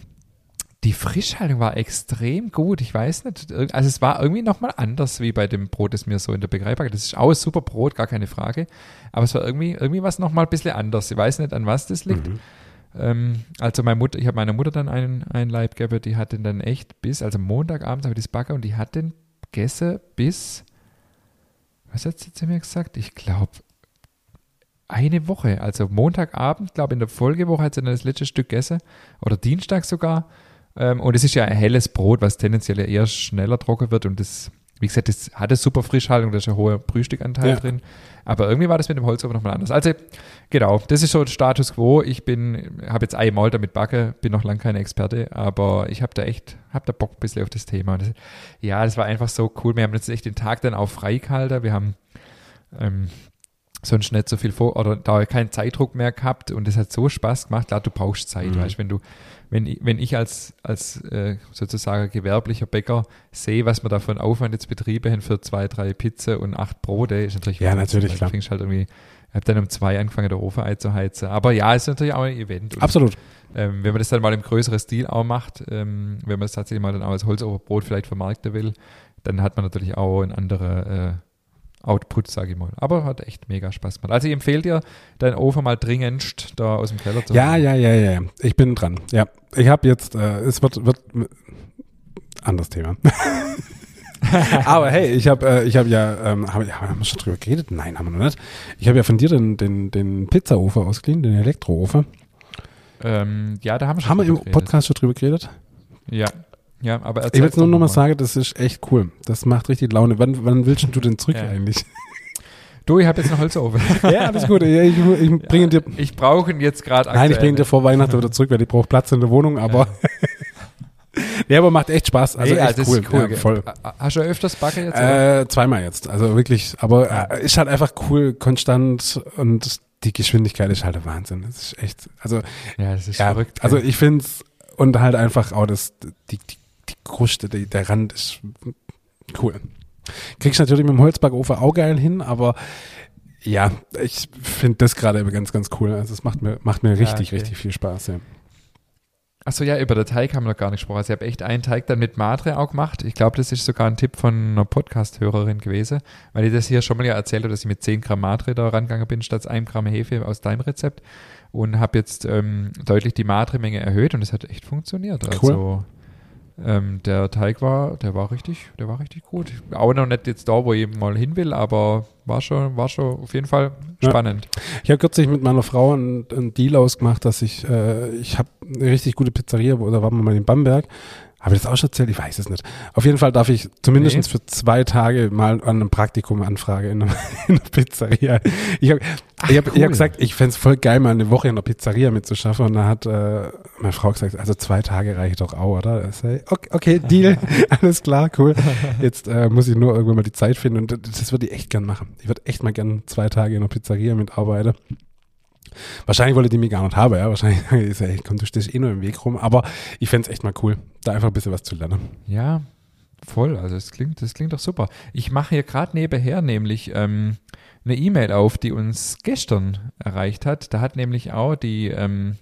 die Frischhaltung war extrem gut. Ich weiß nicht. Also es war irgendwie nochmal anders wie bei dem Brot, das mir so in der backe. Das ist auch super Brot, gar keine Frage. Aber es war irgendwie, irgendwie was nochmal ein bisschen anders. Ich weiß nicht, an was das liegt. Mhm. Ähm, also meine Mutter, ich habe meiner Mutter dann einen, einen Leib gegeben, die hat den dann echt bis, also Montagabends habe ich das backe und die hat den gegessen bis, was hat sie zu mir gesagt? Ich glaube, eine Woche. Also Montagabend, glaube in der Folgewoche hat sie dann das letzte Stück gegessen. Oder Dienstag sogar. Ähm, und es ist ja ein helles Brot, was tendenziell eher schneller trocken wird. Und das, wie gesagt, das hat eine super Frischhaltung, da ist ein hoher Brühstückanteil Ja. drin. Aber irgendwie war das mit dem Holzofen nochmal anders. Also, genau, das ist so Status quo. Ich bin, habe jetzt einmal damit backe, bin noch lange kein Experte, aber ich habe da echt, habe da Bock ein bisschen auf das Thema. Das, ja, das war einfach so cool. Wir haben jetzt echt den Tag dann auch freigehalten. Wir haben ähm, sonst nicht so viel vor oder da keinen Zeitdruck mehr gehabt und das hat so Spaß gemacht. Klar, du brauchst Zeit, Mhm. weißt wenn du, wenn ich, wenn ich als, als äh, sozusagen gewerblicher Bäcker sehe, was wir da einen Aufwand jetzt betrieben haben für zwei, drei Pizza und acht Brote, ist natürlich Ja, natürlich, klar. Fängst halt irgendwie, ich habe dann um zwei angefangen, der Ofen einzuheizen. Aber ja, es ist natürlich auch ein Event. Und, Absolut. ähm, wenn man das dann mal im größeren Stil auch macht, ähm, wenn man es tatsächlich mal dann auch als Holzofenbrot vielleicht vermarkten will, dann hat man natürlich auch einen anderen äh, Output, sage ich mal. Aber hat echt mega Spaß gemacht. Also ich empfehle dir, deinen Ofen mal dringendst da aus dem Keller zu Ja, holen. ja, ja, ja. ja. Ich bin dran. Ja. Ich habe jetzt, äh, es wird, wird anderes Thema. <laughs> Aber hey, ich habe äh, ich habe ja, ähm, haben, ja, haben wir schon drüber geredet? Nein, haben wir noch nicht. Ich habe ja von dir den, den, den Pizzaofen ausgeliehen, den Elektroofen. Ähm, ja, da haben wir schon Haben wir im geredet. Podcast schon drüber geredet? Ja, ja, aber Ich will jetzt nur noch mal sagen, das ist echt cool. Das macht richtig Laune. Wann, wann willst du denn zurück Ja. eigentlich? <laughs> Du, ich habe jetzt einen Holzofen. ja, alles gut. Ja, Ich, ich bringe dir, Ich brauche ihn jetzt gerade nein, ich bringe dir vor Weihnachten wieder zurück, weil ich brauche Platz in der Wohnung, aber, <laughs> ja, aber macht echt Spaß. Also Also, echt das cool. ist cool. Ja, voll. Hast du öfters Backe jetzt? Äh, zweimal jetzt, also wirklich, aber äh, ist halt einfach cool, konstant und die Geschwindigkeit ist halt der Wahnsinn. Das ist echt, also ja, das ist ja, verrückt. also ich finde es und halt einfach auch das, die, die, die Kruste, die, der Rand ist cool. Kriegst natürlich mit dem Holzbackofen auch geil hin, aber ja, ich finde das gerade ganz, ganz cool. Also es macht mir, macht mir richtig, okay. richtig viel Spaß, ja. Achso, ja, über den Teig haben wir noch gar nicht gesprochen. Also ich habe echt einen Teig dann mit Madre auch gemacht. Ich glaube, das ist sogar ein Tipp von einer Podcast-Hörerin gewesen, weil ich das hier schon mal ja erzählt habe, dass ich mit 10 Gramm Madre da rangegangen bin, statt 1 Gramm Hefe aus deinem Rezept. Und habe jetzt ähm, deutlich die Madre-Menge erhöht und es hat echt funktioniert. Cool. Also ähm, der Teig war, der war richtig, der war richtig gut. Auch noch nicht jetzt da, wo ich mal hin will, aber war schon, war schon auf jeden Fall Ja. spannend. Ich habe kürzlich mit meiner Frau einen, einen Deal ausgemacht, dass ich, äh, ich habe eine richtig gute Pizzeria, wo- da waren wir mal in Bamberg. Habe ich das auch schon erzählt? Ich weiß es nicht. Auf jeden Fall darf ich zumindest Nee. für zwei Tage mal an einem Praktikum anfrage in einer, <laughs> in einer Pizzeria. Ich habe ich hab, ich cool. hab gesagt, ich fänd's voll geil, mal eine Woche in einer Pizzeria mitzuschaffen. Und da hat äh, meine Frau gesagt, also zwei Tage reicht doch auch, oder? Ich okay, okay, Deal, <laughs> <laughs> alles klar, cool. Jetzt äh, muss ich nur irgendwann mal die Zeit finden und das, das würde ich echt gern machen. Ich würde echt mal gern zwei Tage in einer Pizzeria mitarbeiten. Wahrscheinlich wollte die mich gar nicht haben, ja. Wahrscheinlich <laughs> ist komm, du stehst eh nur im Weg rum. Aber ich fänd's echt mal cool, da einfach ein bisschen was zu lernen. Ja, voll. Also es klingt, das klingt doch super. Ich mache hier gerade nebenher nämlich ähm, eine E-Mail auf, die uns gestern erreicht hat. Da hat nämlich auch die, ähm,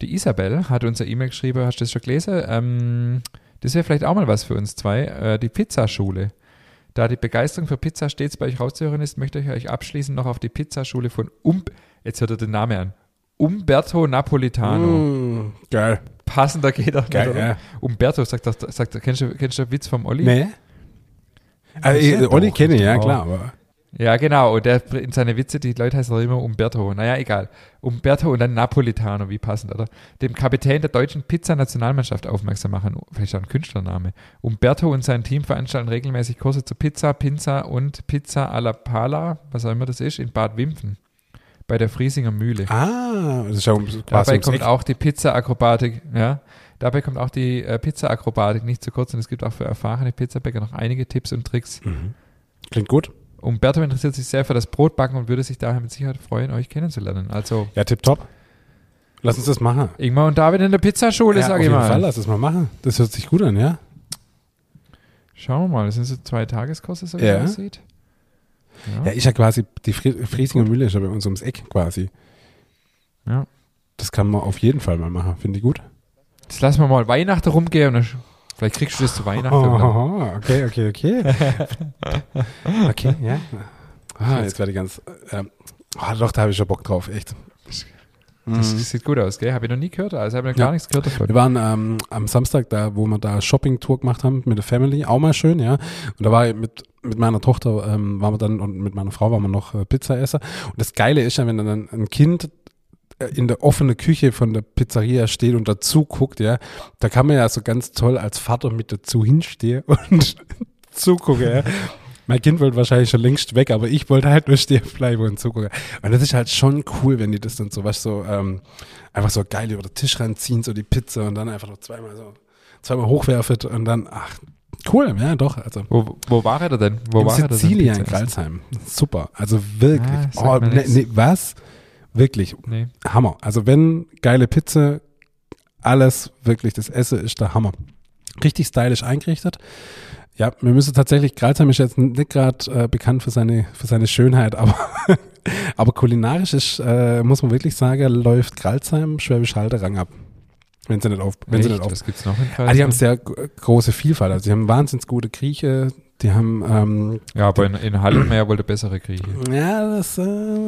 die Isabel hat uns eine E-Mail geschrieben, hast du das schon gelesen? Ähm, das wäre vielleicht auch mal was für uns zwei. Äh, die Pizzaschule. Da die Begeisterung für Pizza stets bei euch rauszuhören ist, möchte ich euch abschließend noch auf die Pizzaschule von um jetzt hört er den Namen an. Umberto Napolitano. Mm, geil. Passender geht doch Geil, nicht, oder? ja. Umberto sagt, sagt, er, kennst du, kennst du den Witz vom Olli? Nee. Also, Ja, Olli kenne ich, ja klar, aber Ja, genau. Und der in seine Witze, die Leute heißen doch immer Umberto. Naja, egal. Umberto und dann Napolitano, wie passend, oder? Dem Kapitän der deutschen Pizza-Nationalmannschaft aufmerksam machen. Vielleicht auch ein Künstlername. Umberto und sein Team veranstalten regelmäßig Kurse zu Pizza, Pinza und Pizza alla Pala, was auch immer das ist, in Bad Wimpfen. Bei der Friesinger Mühle. ah, das ist ja um- Dabei kommt Eck. auch die Pizza-Akrobatik, ja. Dabei kommt auch die äh, Pizza-Akrobatik nicht zu kurz und es gibt auch für erfahrene Pizzabäcker noch einige Tipps und Tricks. Mhm. Klingt gut. Umberto interessiert sich sehr für das Brotbacken und würde sich daher mit Sicherheit freuen, euch kennenzulernen. Also Ja, tipptopp. Lass uns das machen. Ingmar und David in der Pizzaschule, ja, sag auf ich jeden mal. Fall, lass es mal machen. Das hört sich gut an, ja? Schauen wir mal, das sind so zwei Tageskurse, so wie Ja. es aussieht. Ja, Ja. ist ja quasi, die Fri- Friesinger Mühle ist ja bei uns ums Eck quasi. Ja. Das kann man auf jeden Fall mal machen. Finde ich gut. Jetzt lassen wir mal Weihnachten rumgehen und vielleicht kriegst du das zu Weihnachten. Oh, okay, okay, okay. <laughs> okay, ja. Ah, jetzt werde ich ganz. Ähm, ah, doch, da habe ich schon Bock drauf, echt. Das Mhm. sieht gut aus, gell? Habe ich noch nie gehört, also habe ich noch Ja. gar nichts gehört davon. Wir waren ähm, am Samstag da, wo wir da Shopping-Tour gemacht haben mit der Family, auch mal schön, ja. Und da war ich mit, mit meiner Tochter, ähm, waren wir dann und mit meiner Frau waren wir noch äh, Pizza essen. Und das Geile ist ja, wenn dann ein Kind äh, in der offenen Küche von der Pizzeria steht und dazu guckt, ja, da kann man ja so ganz toll als Vater mit dazu hinstehen <laughs> und zugucken, ja. Mein Kind wollte wahrscheinlich schon längst weg, aber ich wollte halt nur stehen bleiben und zugucken. Und das ist halt schon cool, wenn die das dann so, was so, ähm, einfach so geil über den Tisch ranziehen, so die Pizza und dann einfach noch zweimal so, zweimal hochwerfen und dann, ach, cool, ja, doch, also. Wo, wo war er denn? Wo in war er denn? Sizilien, in? Kralsheim. Super. Also wirklich. Ah, oh, ne, ne, was? Wirklich. Nee. Hammer. Also wenn geile Pizza, alles wirklich, das Essen ist der Hammer. Richtig stylisch eingerichtet. Ja, wir müssen tatsächlich, Kralsheim ist jetzt nicht gerade äh, bekannt für seine, für seine Schönheit, <laughs> aber, aber kulinarisch ist, äh, muss man wirklich sagen, läuft Kralsheim Schwäbisch Halde Rang ab. Wenn sie nicht auf, wenn sie Echt? nicht auf Was gibt's noch in Ah, die haben sehr große Vielfalt. Also, die haben wahnsinnig gute Grieche. Die haben, ähm, Ja, aber in, in Halle mehr wollte bessere Grieche. ja, das, äh,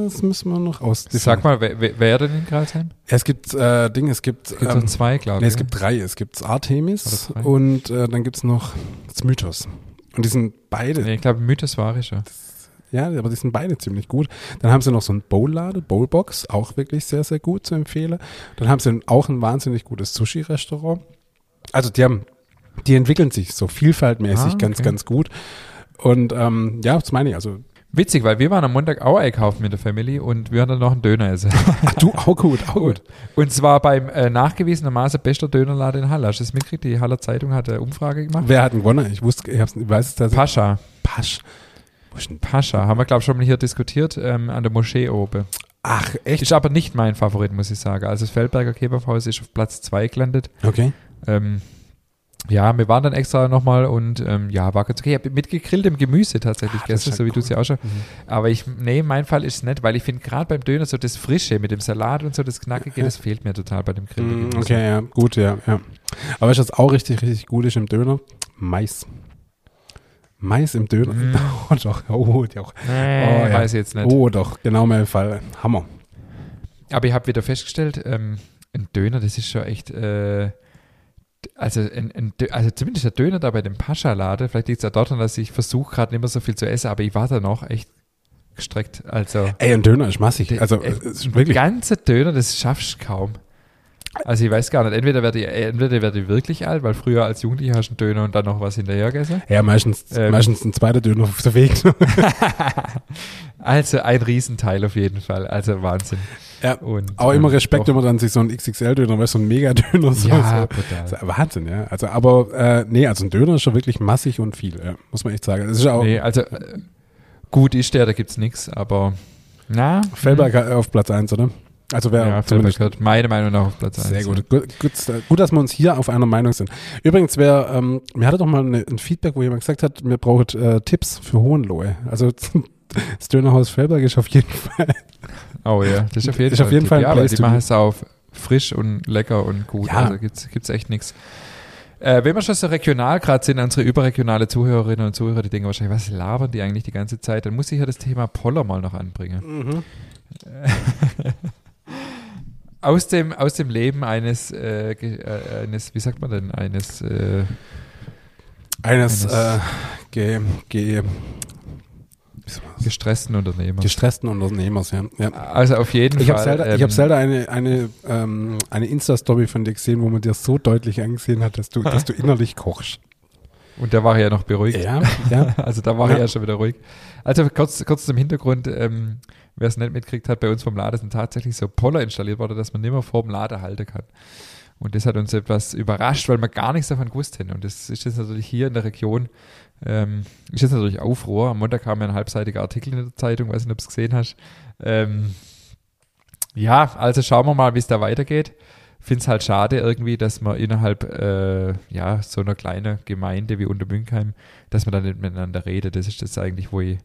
das müssen wir noch aus. Sag mal, wer, wer- denn in Karlsheim? Es gibt äh, Dinge, es gibt, Es gibt ähm, zwei, glaube nee, ich. es gibt drei. Es gibt Artemis und äh, dann gibt es noch das Mythos. Und die sind beide, Nee, ich glaube, Mythos war ich schon. ja, aber die sind beide ziemlich gut. Dann haben sie noch so ein Bowlladen, Bowlbox, auch wirklich sehr, sehr gut zu empfehlen. Dann haben sie auch ein wahnsinnig gutes Sushi-Restaurant. Also die haben, die entwickeln sich so vielfaltmäßig Ah, ganz, okay. ganz gut. Und ähm, ja, das meine ich. Also Witzig, weil wir waren am Montag auch einkaufen mit der Family und wir haben dann noch einen Döner essen. <laughs> Ach du, auch gut, auch gut. Und zwar beim äh, nachgewiesenermaßen bester Dönerladen in Halle. Hast du das mitgekriegt? Die Haller Zeitung hat eine Umfrage gemacht. Wer hat denn gewonnen? Ich wusste, ich, hab's, ich weiß es tatsächlich. Pascha. Pasch. Pascha. Haben wir, glaube ich, schon mal hier diskutiert ähm, an der Moschee oben. Ach, echt? Ist aber nicht mein Favorit, muss ich sagen. Also das Feldberger Kebabhaus ist auf Platz 2 gelandet. Okay. Ähm, Ja, wir waren dann extra nochmal und ähm, ja, war ganz okay. Ich habe mit gegrilltem Gemüse tatsächlich Ah, das gestern, so wie du es ja auch schon. Mhm. Aber ich, nee, mein Fall ist es nicht, weil ich finde gerade beim Döner so das Frische mit dem Salat und so, das Knackige, das fehlt mir total bei dem grillten Mm, Gemüse. Okay, ja, gut, ja, ja. Aber was auch richtig, richtig gut ist im Döner? Mais. Mais im Döner? Mm. <laughs> Oh, doch, oh, doch. Nee, Oh, ja. weiß jetzt nicht. Oh, doch, genau mein Fall. Hammer. Aber ich habe wieder festgestellt, ähm, ein Döner, das ist schon echt, äh, also, ein, ein, also zumindest der Döner da bei dem Pascha-Laden, vielleicht liegt es ja daran, dass ich versuche gerade nicht mehr so viel zu essen, aber ich war da noch echt gestreckt. Also, Ey, ein Döner ist massig. Also, äh, ist ein wirklich. ganzer Döner, das schaffst du kaum. Also ich weiß gar nicht, entweder werde ich, entweder werde ich wirklich alt, weil früher als Jugendlicher hast du einen Döner und dann noch was hinterher gegessen. Ja, meistens, Ähm. meistens ein zweiter Döner auf der Weg. <laughs> Also ein Riesenteil auf jeden Fall. Also Wahnsinn. ja. Und, Auch immer ähm, Respekt, wenn man dann sich so einen XXL-Döner, weißt du, so einen Mega-Döner so. Ja, so. Wahnsinn, ja. Also, aber, äh, nee, also ein Döner ist schon wirklich massig und viel, ja. Muss man echt sagen. Das ist auch Nee, also äh, gut ist der, da gibt's nichts, aber na. Fellberg auf Platz 1, oder? Also wer Ja, zumindest- hat meiner Meinung nach auf Platz 1. Sehr gut. Gut, gut. Gut, dass wir uns hier auf einer Meinung sind. Übrigens, wer, ähm, mir hatte doch mal eine, ein Feedback, wo jemand gesagt hat, mir braucht äh, Tipps für Hohenlohe. Also <laughs> das Dönerhaus Fellberg ist auf jeden Fall. <laughs> Oh ja, das ist auf jeden Ist Fall. auf jeden ein Fall Tipp. ein Ja, aber die machen es auf frisch und lecker und gut. Ja. Also gibt's, gibt's echt nichts. Äh, wenn wir schon so regional gerade sind, unsere überregionale Zuhörerinnen und Zuhörer, die denken wahrscheinlich, was labern die eigentlich die ganze Zeit? Dann muss ich ja das Thema Poller mal noch anbringen. <laughs> Aus dem, aus dem Leben eines, äh, äh, eines, wie sagt man denn, eines, äh, Eines Eines- äh, ge, ge, gestressten Unternehmers. gestressten Unternehmers, ja. ja. Also auf jeden Ich Fall. habe selten, ich ähm, hab selten eine, eine, ähm, eine Insta-Story von dir gesehen, wo man dir so deutlich angesehen hat, dass du, dass du <laughs> innerlich kochst. Und da war ich ja noch beruhigt. Ja, ja. <laughs> Also da war Ja. ich ja schon wieder ruhig. Also kurz, kurz zum Hintergrund, ähm, wer es nicht mitkriegt hat, bei uns vom Laden sind tatsächlich so Poller installiert worden, dass man nicht mehr vor dem Laden halten kann. Und das hat uns etwas überrascht, weil wir gar nichts davon gewusst hätten. Und das ist jetzt natürlich hier in der Region, ähm, ist jetzt natürlich Aufruhr. Am Montag kam ja ein halbseitiger Artikel in der Zeitung, weiß nicht, ob du es gesehen hast. Ähm, ja, also schauen wir mal, wie es da weitergeht. Finde es halt schade irgendwie, dass man innerhalb äh, ja, so einer kleinen Gemeinde wie Untermünkheim, dass man da nicht miteinander redet. Das ist das eigentlich, wo ich,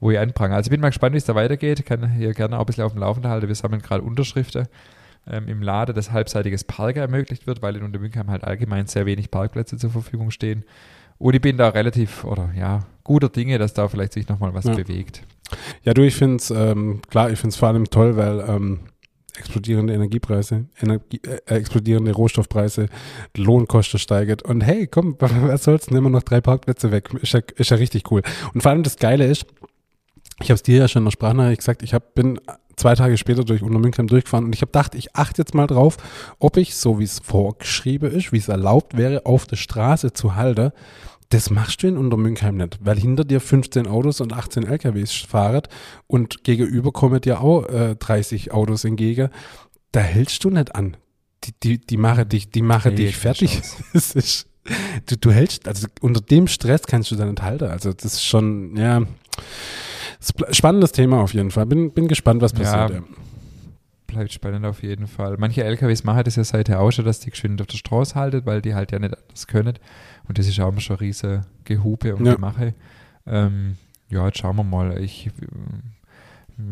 wo ich anprange. Also ich bin mal gespannt, wie es da weitergeht. Kann hier gerne auch ein bisschen auf dem Laufenden halten. Wir sammeln gerade Unterschriften ähm, im Laden, dass halbseitiges Parken ermöglicht wird, weil in Untermünkheim halt allgemein sehr wenig Parkplätze zur Verfügung stehen. Und ich bin da relativ, oder ja, guter Dinge, dass da vielleicht sich nochmal was Ja. bewegt. Ja, du, ich finde es, ähm, klar, ich finde es vor allem toll, weil ähm, explodierende Energiepreise, Energie, äh, explodierende Rohstoffpreise, Lohnkosten steigert und hey, komm, <laughs> was soll's, nehmen wir noch drei Parkplätze weg. Ist ja, ist ja richtig cool. Und vor allem das Geile ist, ich habe es dir ja schon in der Sprachnachricht gesagt, ich hab, bin zwei Tage später durch Untermünkheim durchgefahren und ich habe gedacht, ich achte jetzt mal drauf, ob ich, so wie es vorgeschrieben ist, wie es erlaubt wäre, auf der Straße zu halten. Das machst du in Untermünkheim nicht, weil hinter dir 15 Autos und 18 LKWs fahren und gegenüber kommen dir auch äh, 30 Autos entgegen. Da hältst du nicht an. Die, die, die machen dich, die machen Nee, dich fertig. <laughs> Das ist, du, du hältst, also unter dem Stress kannst du da nicht halten. Also das ist schon, ja, spannendes Thema auf jeden Fall. Bin, bin gespannt, was passiert. Ja. Bleibt spannend auf jeden Fall. Manche LKWs machen das ja seither auch schon, dass die geschwind auf der Straße halten, weil die halt ja nicht anders können. Und das ist auch immer schon riese Gehupe und Ja. Gemache. Ähm, ja, jetzt schauen wir mal. Ich,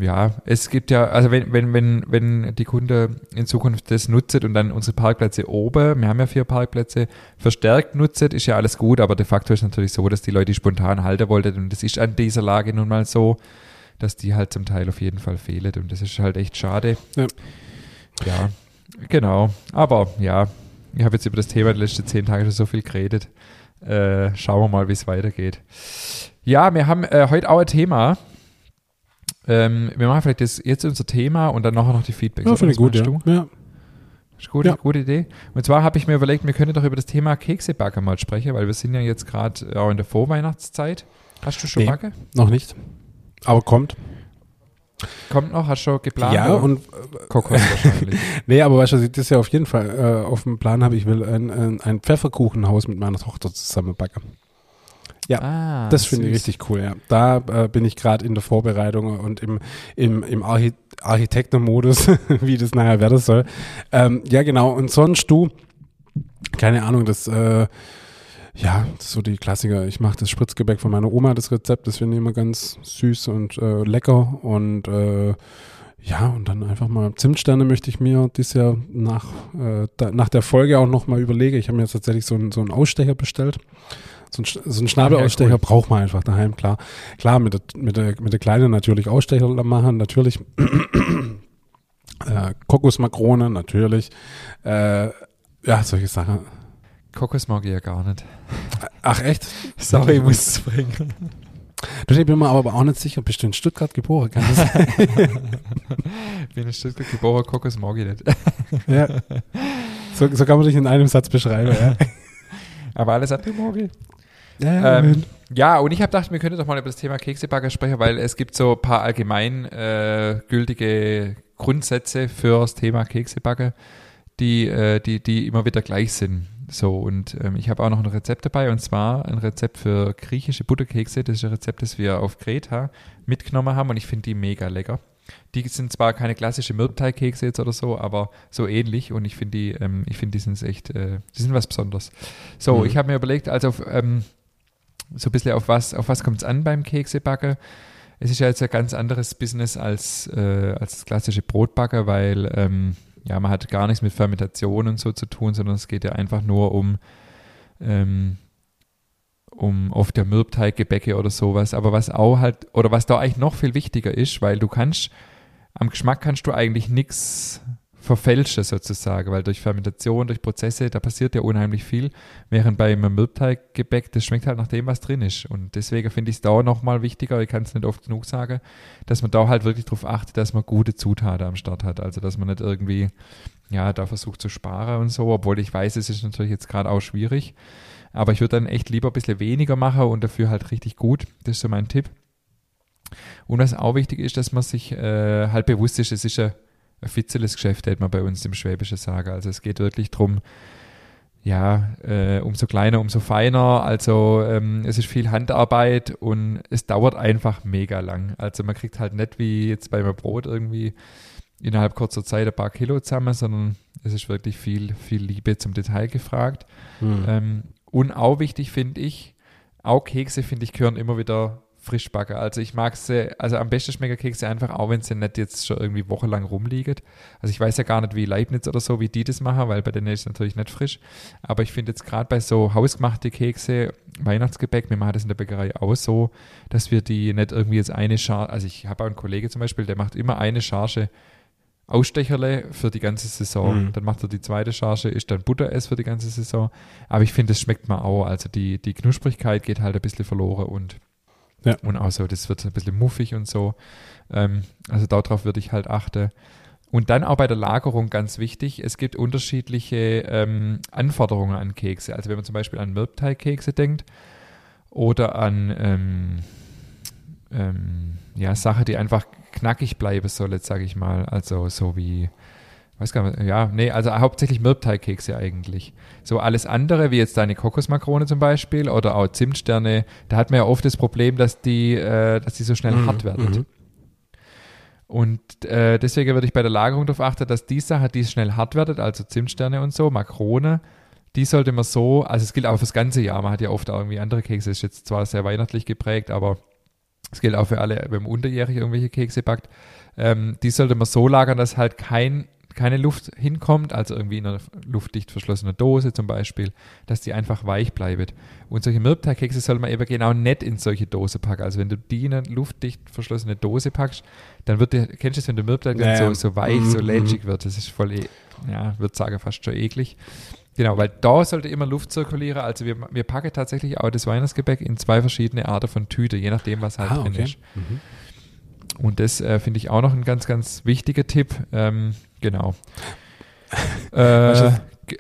ja, es gibt ja, also wenn, wenn, wenn, wenn die Kunde in Zukunft das nutzt und dann unsere Parkplätze oben, wir haben ja vier Parkplätze, verstärkt nutzt, ist ja alles gut, aber de facto ist natürlich so, dass die Leute die spontan halten wollten und das ist an dieser Lage nun mal so, dass die halt zum Teil auf jeden Fall fehlen und das ist halt echt schade. Ja. Ja, genau. Aber ja, ich habe jetzt über das Thema die letzten zehn Tage schon so viel geredet. Äh, schauen wir mal, wie es weitergeht. Ja, wir haben äh, heute auch ein Thema. Ähm, wir machen vielleicht das, jetzt unser Thema und dann nachher noch die Feedbacks. Ja, finde ich gut, ja. ja. Ist gute, Ja. gute Idee. Und zwar habe ich mir überlegt, wir können doch über das Thema Keksebacken mal sprechen, weil wir sind ja jetzt gerade auch in der Vorweihnachtszeit. Hast du schon Nee. Backe? Noch nicht. Aber kommt. Kommt noch? Hast du schon geplant? ja, und Kokos wahrscheinlich. <laughs> nee, aber weißt du, das ja auf jeden Fall äh, auf dem Plan habe, ich will ein, ein, ein Pfefferkuchenhaus mit meiner Tochter zusammen backen. Ja, ah, Das finde ich richtig cool, ja. Da äh, bin ich gerade in der Vorbereitung und im, im, im Archi Architektenmodus, <laughs> wie das nachher werden soll. Ähm, ja, genau. Und sonst du, keine Ahnung, das, äh, Ja, so die Klassiker. Ich mache das Spritzgebäck von meiner Oma, das Rezept, das finde ich immer ganz süß und äh, lecker. Und äh, ja, und dann einfach mal Zimtsterne möchte ich mir dieses Jahr nach, äh, da, nach der Folge auch nochmal überlegen. Ich habe mir jetzt tatsächlich so, ein, so einen Ausstecher bestellt. So ein, so ein Schnabelausstecher ja, cool. braucht man einfach daheim, klar. Klar, mit der, mit der, mit der Kleinen natürlich Ausstecher machen, natürlich <clears throat> äh, Kokosmakrone, natürlich. Äh, ja, solche Sachen. Kokos mag ich ja gar nicht. Ach echt? Sorry, ich muss es bringen. Du, ich bin mir aber auch nicht sicher, bist du in Stuttgart geboren? Kann das ich <laughs> bin in Stuttgart geboren, Kokos mag ich nicht. ja. So, so kann man dich in einem Satz beschreiben, ja. <laughs> Aber alles andere mag ich. Ja, ähm, ja, und ich habe gedacht, wir könnten doch mal über das Thema Keksebacker sprechen, weil es gibt so ein paar allgemein äh, gültige Grundsätze für das Thema Keksebacker, die, äh, die, die immer wieder gleich sind. So, und ähm, ich habe auch noch ein Rezept dabei, und zwar ein Rezept für griechische Butterkekse. Das ist ein Rezept, das wir auf Kreta mitgenommen haben und ich finde die mega lecker. Die sind zwar keine klassische Mürbteigkekse jetzt oder so, aber so ähnlich und ich finde die, ähm, ich finde die sind echt, äh, die sind was Besonderes. So, mhm. ich habe mir überlegt, also ähm, so ein bisschen auf was, auf was kommt es an beim Keksebacken? Es ist ja jetzt ein ganz anderes Business als, äh, als das klassische Brotbacker, weil ähm, ja, man hat gar nichts mit Fermentation und so zu tun, sondern es geht ja einfach nur um, ähm, um oft der Mürbteiggebäcke oder sowas. Aber was auch halt, oder was da eigentlich noch viel wichtiger ist, weil du kannst, am Geschmack kannst du eigentlich nichts verfälschen sozusagen, weil durch Fermentation, durch Prozesse, da passiert ja unheimlich viel, während bei einem Mürbteiggebäck, das schmeckt halt nach dem, was drin ist. Und deswegen finde ich es da nochmal wichtiger, ich kann es nicht oft genug sagen, dass man da halt wirklich darauf achtet, dass man gute Zutaten am Start hat. Also dass man nicht irgendwie, ja, da versucht zu sparen und so, obwohl ich weiß, es ist natürlich jetzt gerade auch schwierig. Aber ich würde dann echt lieber ein bisschen weniger machen und dafür halt richtig gut. Das ist so mein Tipp. Und was auch wichtig ist, dass man sich äh, halt bewusst ist, es ist ja offizielles Geschäft, hätte man bei uns im Schwäbischen sagen. Also es geht wirklich darum, ja, äh, umso kleiner, umso feiner. Also ähm, es ist viel Handarbeit und es dauert einfach mega lang. Also man kriegt halt nicht wie jetzt bei einem Brot irgendwie innerhalb kurzer Zeit ein paar Kilo zusammen, sondern es ist wirklich viel, viel Liebe zum Detail gefragt. Mhm. Ähm, und auch wichtig finde ich, auch Kekse, finde ich, gehören immer wieder frisch backen. Also ich mag sie, also am besten schmecken Kekse einfach, auch wenn sie nicht jetzt schon irgendwie wochenlang rumliegen. Also ich weiß ja gar nicht, wie Leibniz oder so, wie die das machen, weil bei denen ist es natürlich nicht frisch. Aber ich finde jetzt gerade bei so hausgemachte Kekse, Weihnachtsgebäck, wir machen das in der Bäckerei auch so, dass wir die nicht irgendwie jetzt eine Charge, also ich habe auch einen Kollege zum Beispiel, der macht immer eine Charge Ausstecherle für die ganze Saison. Mhm. Dann macht er die zweite Charge, ist dann Butteress für die ganze Saison. Aber ich finde, das schmeckt man auch. Also die, die Knusprigkeit geht halt ein bisschen verloren und ja. Und auch so, das wird ein bisschen muffig und so. Ähm, also darauf würde ich halt achten. Und dann auch bei der Lagerung ganz wichtig, es gibt unterschiedliche ähm, Anforderungen an Kekse. Also wenn man zum Beispiel an Mürbteigkekse denkt oder an ähm, ähm, ja, Sachen, die einfach knackig bleiben sollen, sage ich mal. Also so wie weiß gar nicht, ja, nee, also hauptsächlich Mürbteigkekse eigentlich. So alles andere, wie jetzt deine Kokosmakrone zum Beispiel oder auch Zimtsterne, da hat man ja oft das Problem, dass die, äh, dass die so schnell mhm, hart werden. Mhm. Und äh, deswegen würde ich bei der Lagerung darauf achten, dass die Sache, die schnell hart wird, also Zimtsterne und so, Makrone, die sollte man so, also es gilt auch fürs ganze Jahr, man hat ja oft auch irgendwie andere Kekse, ist jetzt zwar sehr weihnachtlich geprägt, aber es gilt auch für alle, wenn man unterjährig irgendwelche Kekse backt, ähm, die sollte man so lagern, dass halt kein keine Luft hinkommt, also irgendwie in einer luftdicht verschlossenen Dose zum Beispiel, dass die einfach weich bleibt. Und solche Mürbteigkekse soll man eben genau nicht in solche Dose packen. Also wenn du die in eine luftdicht verschlossene Dose packst, dann wird der, kennst du es, wenn der Mürbteig ja, so, so weich, so mhm. lätschig wird. Das ist voll, e ja, würde sagen, fast schon eklig. Genau, weil da sollte immer Luft zirkulieren. Also wir, wir packen tatsächlich auch das Weihnachtsgebäck in zwei verschiedene Arten von Tüte, je nachdem, was halt ah, drin okay. ist. Mhm. Und das äh, finde ich auch noch ein ganz, ganz wichtiger Tipp. Ähm, genau. <laughs> äh,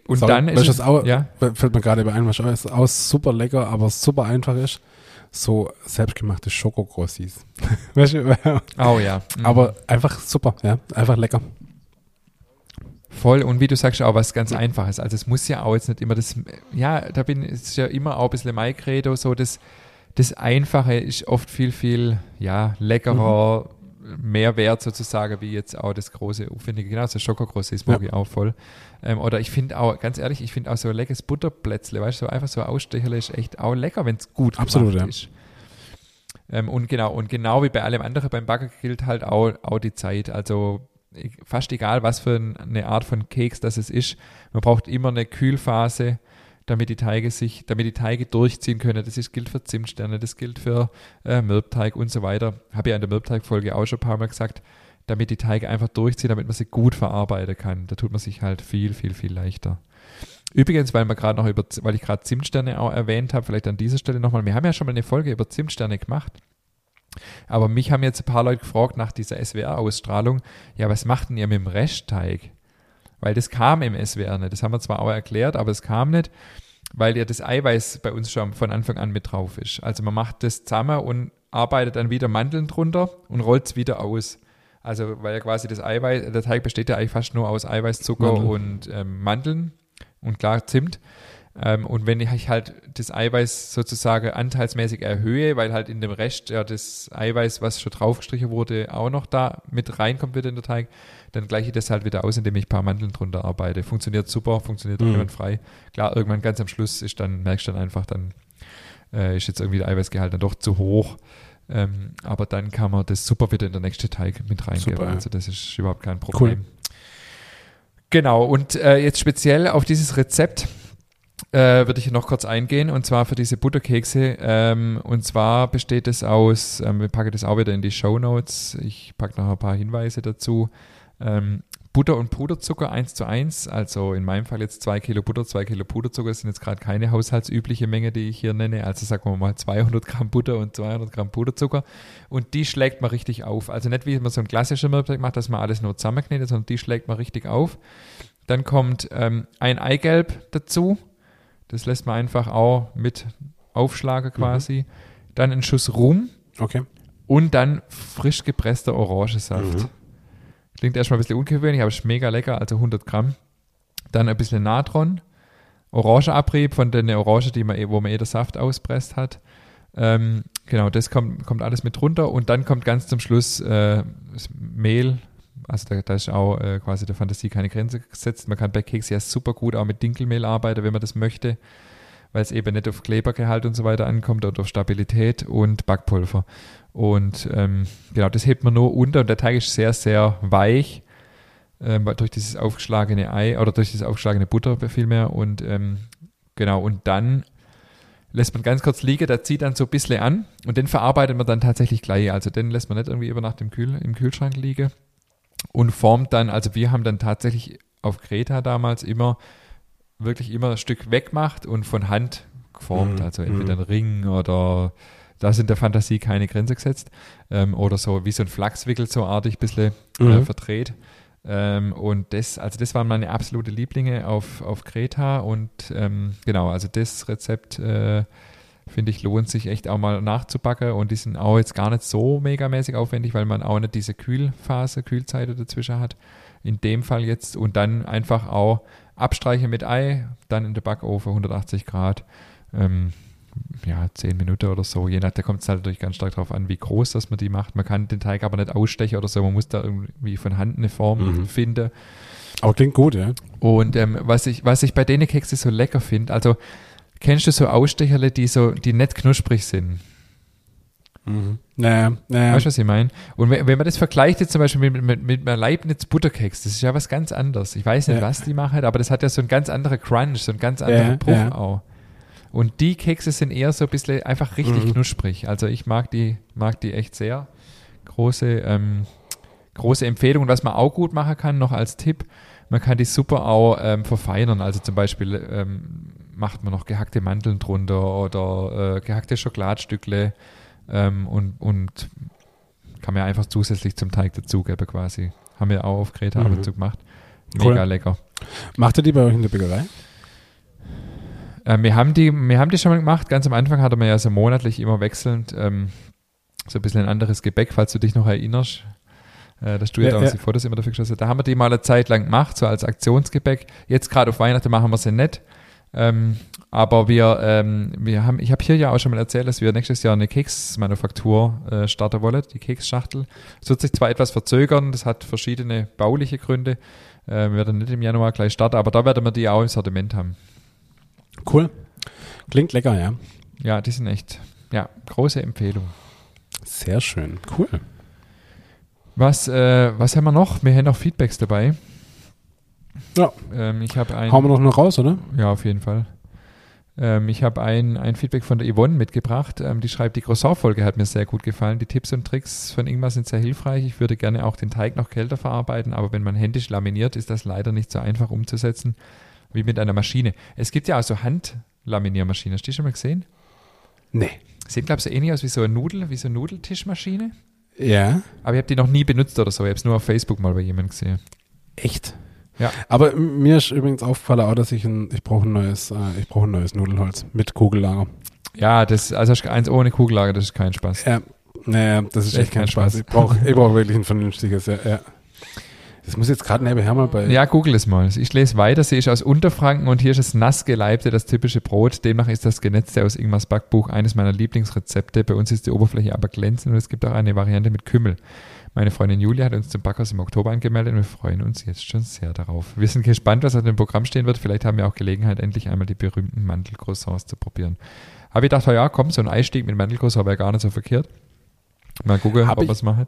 und sorry, dann ist es, auch, ja? fällt mir gerade ein, was auch super lecker, aber super einfach ist. So selbstgemachte Schokokrossis. <laughs> oh ja. Mhm. Aber einfach super, ja, einfach lecker. Voll und wie du sagst, auch was ganz Einfaches. Also es muss ja auch jetzt nicht immer das, ja, da bin ich ja immer auch ein bisschen mein Credo, so das, das Einfache ist oft viel, viel, ja, leckerer, mehr wert sozusagen wie jetzt auch das große, aufwendige, genau, so Schokokross ist mag Ja. auch voll. Ähm, oder ich finde auch, ganz ehrlich, ich finde auch so ein leckeres Butterplätzle, weißt du, so einfach so ein Ausstecherle ist echt auch lecker, wenn es gut Absolut, gemacht ja. ist. Ähm, und genau, und genau wie bei allem anderen beim Backen gilt halt auch, auch die Zeit. Also fast egal, was für ein- eine Art von Keks das es ist, man braucht immer eine Kühlphase, damit die Teige sich, damit die Teige durchziehen können. Das ist, gilt für Zimtsterne, das gilt für äh, Mürbteig und so weiter. Habe ja in der Mürbteig-Folge auch schon ein paar Mal gesagt, damit die Teige einfach durchziehen, damit man sie gut verarbeiten kann. Da tut man sich halt viel, viel, viel leichter. Übrigens, weil wir gerade noch über, weil ich gerade Zimtsterne auch erwähnt habe, vielleicht an dieser Stelle nochmal, wir haben ja schon mal eine Folge über Zimtsterne gemacht. Aber mich haben jetzt ein paar Leute gefragt nach dieser SWR-Ausstrahlung, ja, was macht denn ihr mit dem Restteig? Weil das kam im SWR nicht. Das haben wir zwar auch erklärt, aber es kam nicht, weil ja das Eiweiß bei uns schon von Anfang an mit drauf ist. Also man macht das zusammen und arbeitet dann wieder Mandeln drunter und rollt es wieder aus. Also weil ja quasi das Eiweiß, der Teig besteht ja eigentlich fast nur aus Eiweiß, Zucker Mandeln. und ähm, Mandeln und klar Zimt. Ähm, und wenn ich halt das Eiweiß sozusagen anteilsmäßig erhöhe, weil halt in dem Rest ja das Eiweiß, was schon draufgestrichen wurde, auch noch da mit reinkommt wieder in den Teig, dann gleiche ich das halt wieder aus, indem ich ein paar Mandeln drunter arbeite. Funktioniert super, funktioniert Mhm. frei. Klar, irgendwann ganz am Schluss ist dann, merkst du dann einfach, dann äh, ist jetzt irgendwie der Eiweißgehalt dann doch zu hoch. Ähm, aber dann kann man das super wieder in der nächste Teig mit reingeben. Super, ja. Also das ist überhaupt kein Problem. Genau, und äh, jetzt speziell auf dieses Rezept äh, würde ich noch kurz eingehen, und zwar für diese Butterkekse. Ähm, und zwar besteht es aus, ähm, wir packen das auch wieder in die Show Notes, ich packe noch ein paar Hinweise dazu. Ähm, Butter und Puderzucker 1 zu 1, also in meinem Fall jetzt 2 Kilo Butter, 2 Kilo Puderzucker, das sind jetzt gerade keine haushaltsübliche Menge, die ich hier nenne, also sagen wir mal 200 Gramm Butter und 200 Gramm Puderzucker und die schlägt man richtig auf. Also nicht wie man so ein klassischer Mürbteig macht, dass man alles nur zusammenknetet, sondern die schlägt man richtig auf. Dann kommt ähm, ein Eigelb dazu, das lässt man einfach auch mit aufschlagen quasi. Dann ein Schuss Rum Okay. und dann frisch gepresster Orangensaft. Mhm. Klingt erstmal ein bisschen ungewöhnlich, aber ist mega lecker, also 100 Gramm. Dann ein bisschen Natron, Orangeabrieb von der Orange, die man, eh- wo man eh den Saft auspresst hat. Ähm, genau, das kommt, kommt alles mit runter und dann kommt ganz zum Schluss äh, Mehl. Also da, da ist auch äh, quasi der Fantasie keine Grenze gesetzt. Man kann bei Kekse ja super gut auch mit Dinkelmehl arbeiten, wenn man das möchte, weil es eben nicht auf Klebergehalt und so weiter ankommt oder auf Stabilität und Backpulver. Und ähm, genau, das hebt man nur unter und der Teig ist sehr, sehr weich ähm, durch dieses aufgeschlagene Ei oder durch diese aufgeschlagene Butter vielmehr. Und ähm, genau, und dann lässt man ganz kurz liegen, der zieht dann so ein bisschen an und den verarbeitet man dann tatsächlich gleich. Also den lässt man nicht irgendwie über Nacht im, Kühl, im Kühlschrank liegen und formt dann, also wir haben dann tatsächlich auf Kreta damals immer wirklich immer ein Stück weggemacht und von Hand geformt. Mhm. Also entweder Mhm. ein Ring oder da sind der Fantasie keine Grenze gesetzt. Ähm, oder so wie so ein Flachswickel so artig ein bisschen äh, Mhm. verdreht. Ähm, und das, also das waren meine absolute Lieblinge auf, auf Kreta und ähm, genau, also das Rezept äh, finde ich lohnt sich echt auch mal nachzubacken und die sind auch jetzt gar nicht so megamäßig aufwendig, weil man auch nicht diese Kühlphase, Kühlzeit dazwischen hat. In dem Fall jetzt und dann einfach auch abstreichen mit Ei, dann in den Backofen 180 Grad. Ähm, ja, 10 Minuten oder so. Je nach, da kommt es halt natürlich ganz stark darauf an, wie groß das man die macht. Man kann den Teig aber nicht ausstechen oder so. Man muss da irgendwie von Hand eine Form Mhm. finden. Aber klingt gut, ja. Und ähm, was, ich, was ich bei denen Kekse so lecker finde, also kennst du so Ausstecherle, die so, die nicht knusprig sind? Mhm. Naja, naja. Weißt du, was ich meine? Und wenn, wenn man das vergleicht jetzt zum Beispiel mit, mit, mit einem Leibniz Butterkeks, das ist ja was ganz anderes. Ich weiß nicht, Ja. was die machen, aber das hat ja so einen ganz anderen Crunch, so einen ganz anderen Ja, Bruch ja. auch. Und die Kekse sind eher so ein bisschen einfach richtig Mhm. knusprig. Also ich mag die, mag die echt sehr. Große, ähm, große Empfehlung. Und was man auch gut machen kann, noch als Tipp, man kann die super auch ähm, verfeinern. Also zum Beispiel ähm, macht man noch gehackte Mandeln drunter oder äh, gehackte Schokoladstückle ähm, und, und kann man einfach zusätzlich zum Teig dazugeben quasi. Haben wir auch auf Kreta ab Mhm. und zu gemacht. Cool. Mega lecker. Macht ihr die bei euch in der Bäckerei? Äh, wir, haben die, wir haben die schon mal gemacht. Ganz am Anfang hatte man ja so monatlich immer wechselnd ähm, so ein bisschen ein anderes Gebäck, falls du dich noch erinnerst. Äh, dass du ja, Ja, damals ja. die Fotos immer dafür geschossen hast. Da haben wir die mal eine Zeit lang gemacht, so als Aktionsgebäck. Jetzt gerade auf Weihnachten machen wir sie nicht. Ähm, Aber wir, ähm, wir haben, ich habe hier ja auch schon mal erzählt, dass wir nächstes Jahr eine Keksmanufaktur äh, starten wollen, die Keksschachtel. Es wird sich zwar etwas verzögern, das hat verschiedene bauliche Gründe. Äh, wir werden nicht im Januar gleich starten, aber da werden wir die auch im Sortiment haben. Cool. Klingt lecker, ja. Ja, die sind echt, ja, große Empfehlung. Sehr schön. Cool. Was, äh, was haben wir noch? Wir haben noch Feedbacks dabei. Ja. Ähm, ich habe ein, Hauen wir noch noch raus, oder? ja, auf jeden Fall. Ähm, ich habe ein, ein Feedback von der Yvonne mitgebracht. Ähm, die schreibt, die Croissant-Folge hat mir sehr gut gefallen. Die Tipps und Tricks von Ingmar sind sehr hilfreich. Ich würde gerne auch den Teig noch kälter verarbeiten, aber wenn man händisch laminiert, ist das leider nicht so einfach umzusetzen wie mit einer Maschine. Es gibt ja auch so Handlaminiermaschinen. Hast du die schon mal gesehen? Nee. Sieht, glaube ich, so ähnlich aus wie so eine Nudel, wie so eine Nudeltischmaschine. Ja. Aber ich habe die noch nie benutzt oder so. Ich habe es nur auf Facebook mal bei jemandem gesehen. Echt? Ja. Aber mir ist übrigens aufgefallen auch, dass ich ein, ich brauche ein neues, äh, ich brauche ein neues Nudelholz mit Kugellager. Ja, das, also eins ohne Kugellager, das ist kein Spaß. Ja, naja, das ist Echt echt kein Spaß. Spaß. Ich brauche ich brauch wirklich ein vernünftiges, ja. ja. Das muss jetzt gerade nebenher mal bei. Ja, google es mal. Ich lese weiter. Sie ist aus Unterfranken und hier ist das nass geleibte, das typische Brot. Demnach ist das Genetzte aus Ingmars Backbuch eines meiner Lieblingsrezepte. Bei uns ist die Oberfläche aber glänzend und es gibt auch eine Variante mit Kümmel. Meine Freundin Julia hat uns zum Backhaus im Oktober angemeldet und wir freuen uns jetzt schon sehr darauf. Wir sind gespannt, was auf dem Programm stehen wird. Vielleicht haben wir auch Gelegenheit, endlich einmal die berühmten Mandelcroissants zu probieren. Aber ich dachte, ja, komm, so ein Einstieg mit Mandelcroissant wäre gar nicht so verkehrt. Mal gucken, Hab ob es machen.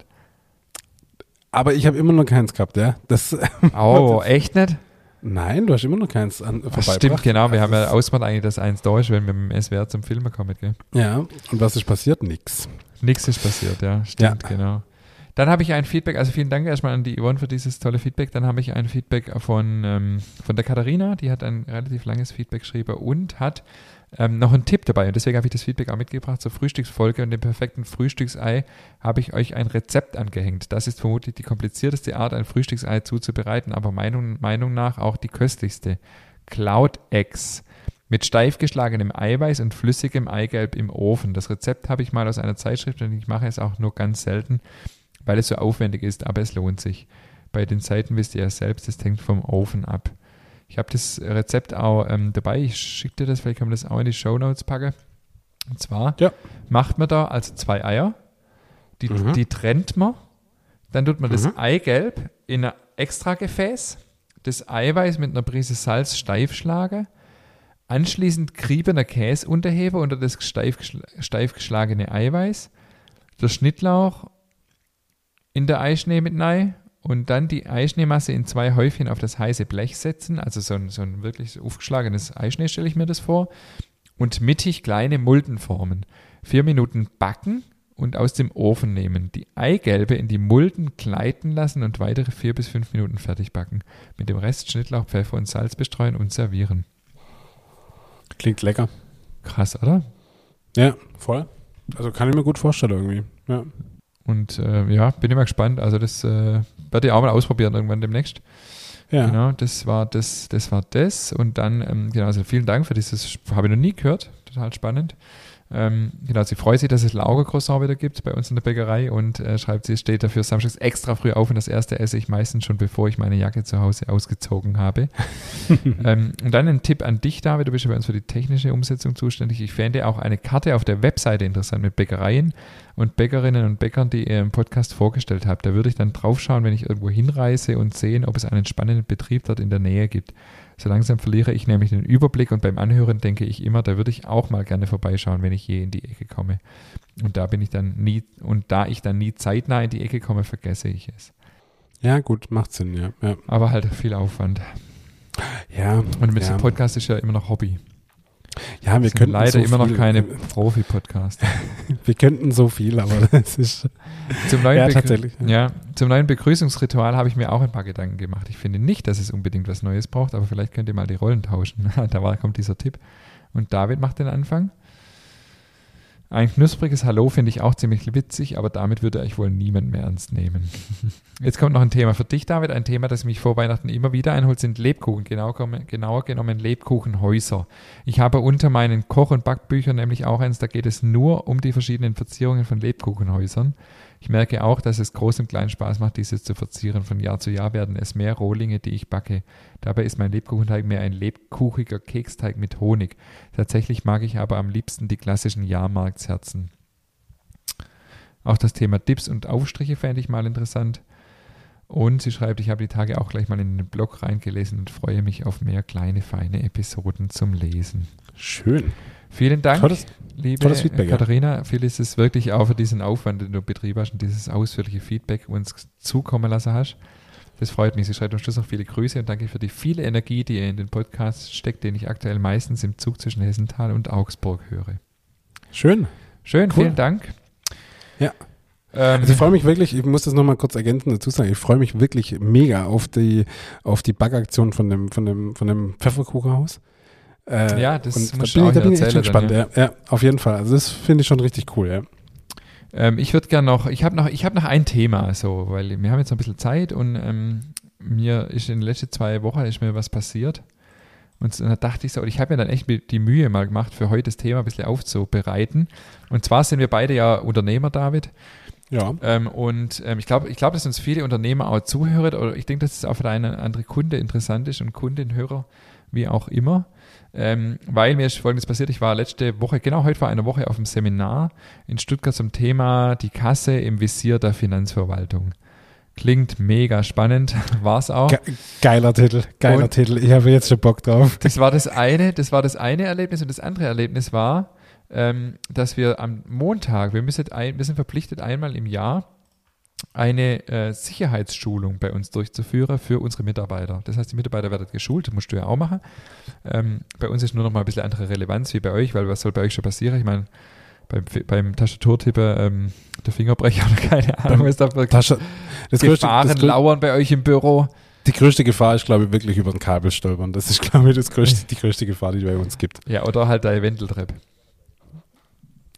Aber ich habe immer noch keins gehabt, ja. Das, <laughs> Oh, echt nicht? nein, du hast immer noch keins an, Ach, vorbeigebracht. stimmt, genau. Wir Also haben ja ausgemacht eigentlich, dass eins da ist, wenn wir mit dem SWR zum Filmen kommen, gell? Ja, und was ist passiert? Nix. Nichts ist passiert, ja. Stimmt, genau. Dann habe ich ein Feedback, also vielen Dank erstmal an die Yvonne für dieses tolle Feedback. Dann habe ich ein Feedback von, ähm, von der Katharina, die hat ein relativ langes Feedback geschrieben und hat ähm, noch einen Tipp dabei. Und deswegen habe ich das Feedback auch mitgebracht zur Frühstücksfolge und dem perfekten Frühstücksei habe ich euch ein Rezept angehängt. Das ist vermutlich die komplizierteste Art, ein Frühstücksei zuzubereiten, aber Meinung, Meinung nach auch die köstlichste. Cloud Eggs mit steif geschlagenem Eiweiß und flüssigem Eigelb im Ofen. Das Rezept habe ich mal aus einer Zeitschrift und ich mache es auch nur ganz selten, weil es so aufwendig ist, aber es lohnt sich. Bei den Zeiten wisst ihr ja selbst, es hängt vom Ofen ab. Ich habe das Rezept auch ähm, dabei. Ich schicke dir das, vielleicht kann man das auch in die Show Notes packen. Und zwar Ja. macht man da also zwei Eier, die, Mhm. die trennt man, dann tut man das Mhm. Eigelb in ein extra Gefäß, das Eiweiß mit einer Prise Salz steif schlagen, anschließend griebener Käse unterhebe unter das steif, steif geschlagene Eiweiß, der Schnittlauch in der Eischnee mit rein und dann die Eischneemasse in zwei Häufchen auf das heiße Blech setzen, also so ein, so ein wirklich aufgeschlagenes Eischnee stelle ich mir das vor und mittig kleine Mulden formen. Vier Minuten backen und aus dem Ofen nehmen. Die Eigelbe in die Mulden gleiten lassen und weitere vier bis fünf Minuten fertig backen. Mit dem Rest Schnittlauch, Pfeffer und Salz bestreuen und servieren. Klingt lecker. Krass, oder? Ja, voll. Also kann ich mir gut vorstellen irgendwie. Ja. Und äh, ja, bin immer gespannt. Also das äh, werde ich auch mal ausprobieren irgendwann demnächst. Ja. Genau, das war das, das war das. Und dann, ähm, genau, also vielen Dank für dieses, habe ich noch nie gehört, total spannend. Ähm, genau, sie freut sich, dass es Lauge-Croissant wieder gibt bei uns in der Bäckerei und äh, schreibt, sie steht dafür samstags extra früh auf und das erste esse ich meistens schon, bevor ich meine Jacke zu Hause ausgezogen habe. <laughs> ähm, und dann ein Tipp an dich, David, du bist ja bei uns für die technische Umsetzung zuständig. Ich fände auch eine Karte auf der Webseite interessant mit Bäckereien und Bäckerinnen und Bäckern, die ihr im Podcast vorgestellt habt. Da würde ich dann draufschauen, wenn ich irgendwo hinreise und sehen, ob es einen spannenden Betrieb dort in der Nähe gibt. So langsam verliere ich nämlich den Überblick und beim Anhören denke ich immer, da würde ich auch mal gerne vorbeischauen, wenn ich je in die Ecke komme. Und da bin ich dann nie, und da ich dann nie zeitnah in die Ecke komme, vergesse ich es. ja, gut, macht Sinn, ja. Ja, Aber halt viel Aufwand. ja, Und mit ja. dem Podcast ist ja immer noch Hobby. ja wir könnten leider so immer noch keine Profi-Podcaster. <laughs> Wir könnten so viel, aber <laughs> das ist. Zum neuen, Ja, tatsächlich, ja. Ja, zum neuen Begrüßungsritual habe ich mir auch ein paar Gedanken gemacht. Ich finde nicht, dass es unbedingt was Neues braucht, aber vielleicht könnt ihr mal die Rollen tauschen. <laughs> da war, kommt dieser Tipp. Und David macht den Anfang. Ein knuspriges Hallo finde ich auch ziemlich witzig, aber damit würde ich wohl niemand mehr ernst nehmen. <laughs> Jetzt kommt noch ein Thema für dich, David. Ein Thema, das mich vor Weihnachten immer wieder einholt, sind Lebkuchen. Genau, genauer genommen Lebkuchenhäuser. Ich habe unter meinen Koch- und Backbüchern nämlich auch eins, da geht es nur um die verschiedenen Verzierungen von Lebkuchenhäusern. Ich merke auch, dass es groß und klein Spaß macht, dieses zu verzieren. Von Jahr zu Jahr werden es mehr Rohlinge, die ich backe. Dabei ist mein Lebkuchenteig mehr ein lebkuchiger Keksteig mit Honig. Tatsächlich mag ich aber am liebsten die klassischen Jahrmarktsherzen. Auch das Thema Dips und Aufstriche fände ich mal interessant. Und sie schreibt, ich habe die Tage auch gleich mal in den Blog reingelesen und freue mich auf mehr kleine, feine Episoden zum Lesen. Schön. Vielen Dank, Tolles, liebe tolles Feedback, ja. Katharina. Viel ist es wirklich auch für diesen Aufwand, den du betrieben hast und dieses ausführliche Feedback uns zukommen lassen hast. Das freut mich. Sie schreibt am Schluss noch viele Grüße und danke für die viele Energie, die ihr in den Podcast steckt, den ich aktuell meistens im Zug zwischen Hessenthal und Augsburg höre. Schön. Schön, Cool. vielen Dank. Ja. Ähm, Also ich freue mich wirklich, ich muss das nochmal kurz ergänzen dazu sagen, ich freue mich wirklich mega auf die, auf die Backaktion von dem, von dem, von dem Pfefferkuchenhaus. Äh, Ja, das und musst da bin, auch ich, da bin ich echt gespannt. Ja. ja, auf jeden Fall. Also das finde ich schon richtig cool, ja. Ähm, ich würde gerne noch, ich habe noch, ich habe noch ein Thema, so, weil wir haben jetzt noch ein bisschen Zeit und ähm, mir ist in den letzten zwei Wochen ist mir was passiert. Und dann dachte ich so, und ich habe mir dann echt die Mühe mal gemacht, für heute das Thema ein bisschen aufzubereiten. Und zwar sind wir beide ja Unternehmer, David. Ja. Ähm, und ähm, ich glaube, ich glaube, dass uns viele Unternehmer auch zuhören, oder ich denke, dass es auch für eine andere Kunde interessant ist und Kundin, Hörer, wie auch immer. Ähm, weil mir ist folgendes passiert, ich war letzte Woche, genau heute vor einer Woche auf einem Seminar in Stuttgart zum Thema die Kasse im Visier der Finanzverwaltung. Klingt mega spannend, <laughs> war es auch. Ge geiler Titel, geiler Und- Titel. Ich habe jetzt schon Bock drauf. <laughs> Das war das eine, das war das eine Erlebnis und das andere Erlebnis war, ähm, dass wir am Montag, wir müssen ein, wir sind verpflichtet einmal im Jahr eine äh, Sicherheitsschulung bei uns durchzuführen für unsere Mitarbeiter. Das heißt, die Mitarbeiter werden geschult, das musst du ja auch machen. Ähm, bei uns ist nur noch mal ein bisschen andere Relevanz wie bei euch, weil was soll bei euch schon passieren? Ich meine, beim, beim Tastaturtippen ähm, der Fingerbrecher oder keine Ahnung, was da für Tasche, das größte, Gefahren das grö lauern bei euch im Büro. die größte Gefahr ist, glaube ich, wirklich über den Kabel stolpern. Das ist, <laughs> glaube ich, das größte, die größte Gefahr, die bei uns gibt. Ja, oder halt der Wendeltreppe.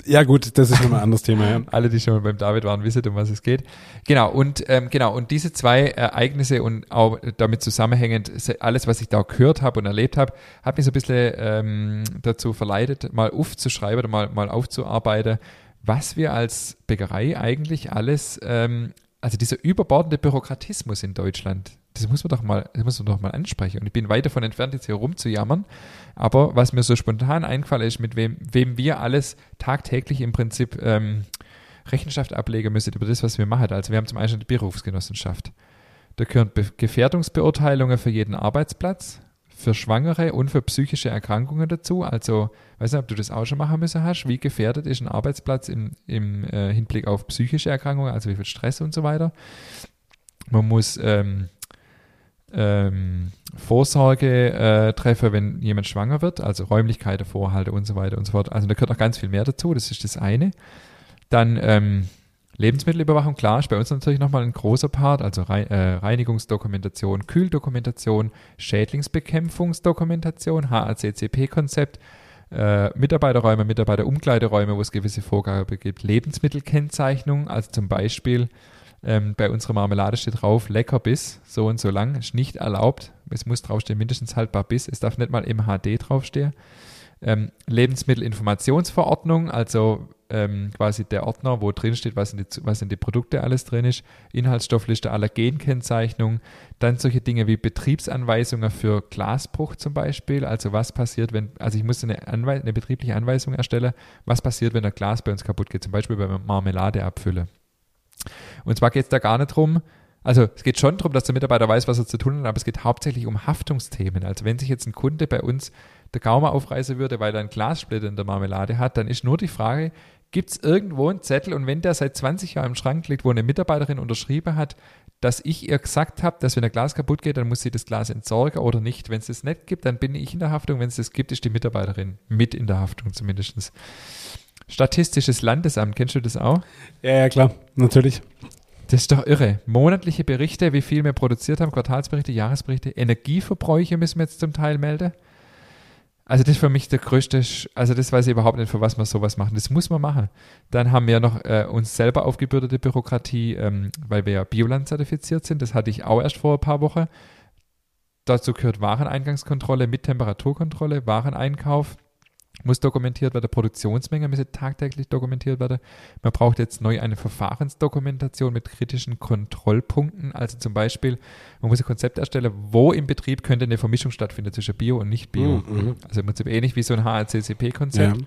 Ja gut, das ist nochmal ein anderes Thema. Ja. <laughs> Alle, die schon mal beim David waren, wissen, um was es geht. Genau, und ähm, genau, und diese zwei Ereignisse und auch damit zusammenhängend, alles, was ich da gehört habe und erlebt habe, hat mich so ein bisschen ähm, dazu verleitet, mal aufzuschreiben oder mal, mal aufzuarbeiten, was wir als Bäckerei eigentlich alles, ähm, also dieser überbordende Bürokratismus in Deutschland, das muss man doch mal, das muss man doch mal ansprechen. Und ich bin weit davon entfernt, jetzt hier rumzujammern. Aber was mir so spontan eingefallen ist, mit wem, wem wir alles tagtäglich im Prinzip ähm, Rechenschaft ablegen müssen über das, was wir machen. Also wir haben zum einen die Berufsgenossenschaft. Da gehören Be Gefährdungsbeurteilungen für jeden Arbeitsplatz, für Schwangere und für psychische Erkrankungen dazu. Also, weiß nicht, ob du das auch schon machen müssen hast. Wie gefährdet ist ein Arbeitsplatz im, im äh, Hinblick auf psychische Erkrankungen, also wie viel Stress und so weiter. Man muss ähm, ähm, Vorsorge äh, treffen, wenn jemand schwanger wird, also Räumlichkeiten vorhalten und so weiter und so fort. Also da gehört noch ganz viel mehr dazu, das ist das eine. Dann ähm, Lebensmittelüberwachung, klar, ist bei uns natürlich nochmal ein großer Part, also Rei äh, Reinigungsdokumentation, Kühldokumentation, Schädlingsbekämpfungsdokumentation, HACCP-Konzept, äh, Mitarbeiterräume, Mitarbeiterumkleideräume, wo es gewisse Vorgaben gibt, Lebensmittelkennzeichnung, also zum Beispiel ähm, bei unserer Marmelade steht drauf, lecker bis, so und so lang, ist nicht erlaubt. Es muss draufstehen, mindestens haltbar bis. Es darf nicht mal MHD draufstehen. Ähm, Lebensmittelinformationsverordnung, also ähm, quasi der Ordner, wo drin steht, was in, die, was in die Produkte alles drin ist. Inhaltsstoffliste, Allergenkennzeichnung. Dann solche Dinge wie Betriebsanweisungen für Glasbruch zum Beispiel. Also was passiert, wenn, also ich muss eine, Anweis eine betriebliche Anweisung erstellen, was passiert, wenn ein Glas bei uns kaputt geht, zum Beispiel bei Marmelade abfülle. Und zwar geht es da gar nicht drum, also es geht schon darum, dass der Mitarbeiter weiß, was er zu tun hat, aber es geht hauptsächlich um Haftungsthemen. Also wenn sich jetzt ein Kunde bei uns der Gaumen aufreißen würde, weil er einen Glassplitter in der Marmelade hat, dann ist nur die Frage, gibt es irgendwo einen Zettel und wenn der seit 20 Jahren im Schrank liegt, wo eine Mitarbeiterin unterschrieben hat, dass ich ihr gesagt habe, dass wenn ein Glas kaputt geht, dann muss sie das Glas entsorgen oder nicht. Wenn es das nicht gibt, dann bin ich in der Haftung. Wenn es das gibt, ist die Mitarbeiterin mit in der Haftung zumindest. Statistisches Landesamt, kennst du das auch? ja, ja, klar, natürlich. Das ist doch irre. Monatliche Berichte, wie viel wir produziert haben, Quartalsberichte, Jahresberichte, Energieverbräuche müssen wir jetzt zum Teil melden. Also das ist für mich der größte, Sch also das weiß ich überhaupt nicht, für was wir sowas machen. Das muss man machen. Dann haben wir noch äh, uns selber aufgebürdete Bürokratie, ähm, weil wir ja Bioland zertifiziert sind. Das hatte ich auch erst vor ein paar Wochen. Dazu gehört Wareneingangskontrolle mit Temperaturkontrolle, Wareneinkauf, muss dokumentiert werden, Produktionsmenge müsse tagtäglich dokumentiert werden. Man braucht jetzt neu eine Verfahrensdokumentation mit kritischen Kontrollpunkten. Also zum Beispiel, man muss ein Konzept erstellen, wo im Betrieb könnte eine Vermischung stattfinden zwischen Bio und Nicht-Bio. Mhm. Also im Prinzip ähnlich wie so ein HACCP-Konzept. Ja.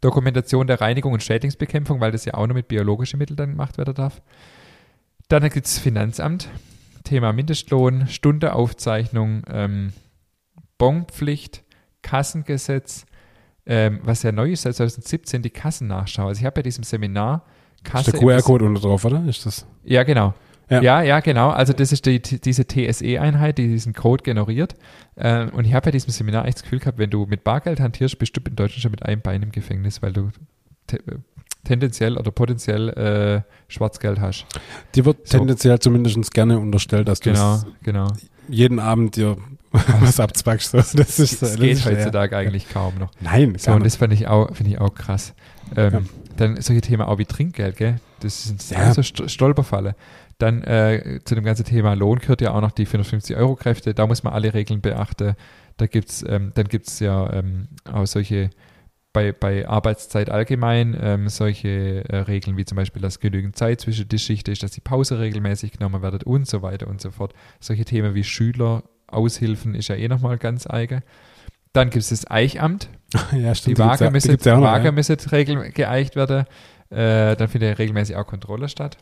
Dokumentation der Reinigung und Schädlingsbekämpfung, weil das ja auch nur mit biologischen Mitteln dann gemacht werden darf. Dann gibt es Finanzamt, Thema Mindestlohn, Stundeaufzeichnung, ähm, Bonpflicht, Kassengesetz, ähm, was ja neu ist seit 2017, die Kassennachschau. Also ich habe bei diesem Seminar Ist Kasse. der QR-Code unten drauf, oder? Ist das? Ja, genau. Ja. Ja. ja, genau. Also das ist die, diese TSE-Einheit, die diesen Code generiert. Ähm, und ich habe bei diesem Seminar echt das Gefühl gehabt, wenn du mit Bargeld hantierst, bist du in Deutschland schon mit einem Bein im Gefängnis, weil du te äh, tendenziell oder potenziell äh, Schwarzgeld hast. Die wird So. tendenziell zumindest gerne unterstellt, dass du Genau, es genau. jeden Abend dir <laughs> was abzwackst. So, Das ist, Das das geht heutzutage eigentlich kaum noch. Nein, So, und das finde ich auch, finde ich auch krass. Ähm, Ja. Dann solche Themen auch wie Trinkgeld, gell? Das sind Ja. ja. so St Stolperfalle. Dann äh, zu dem ganzen Thema Lohn gehört ja auch noch die 450-Euro-Kräfte. Da muss man alle Regeln beachten. Da gibt's, ähm, dann gibt es ja ähm, auch solche bei, bei Arbeitszeit allgemein ähm, solche äh, Regeln wie zum Beispiel, dass genügend Zeit zwischen die Schicht ist, dass die Pause regelmäßig genommen wird und so weiter und so fort. Solche Themen wie Schüler, Aushilfen ist ja eh nochmal ganz eigen. Dann gibt es das Eichamt, <laughs> ja, die stimmt. Waage gibt's müssen, gibt's ja auch noch, Waage ja. geeicht werden. Äh, dann findet ja regelmäßig auch Kontrolle statt.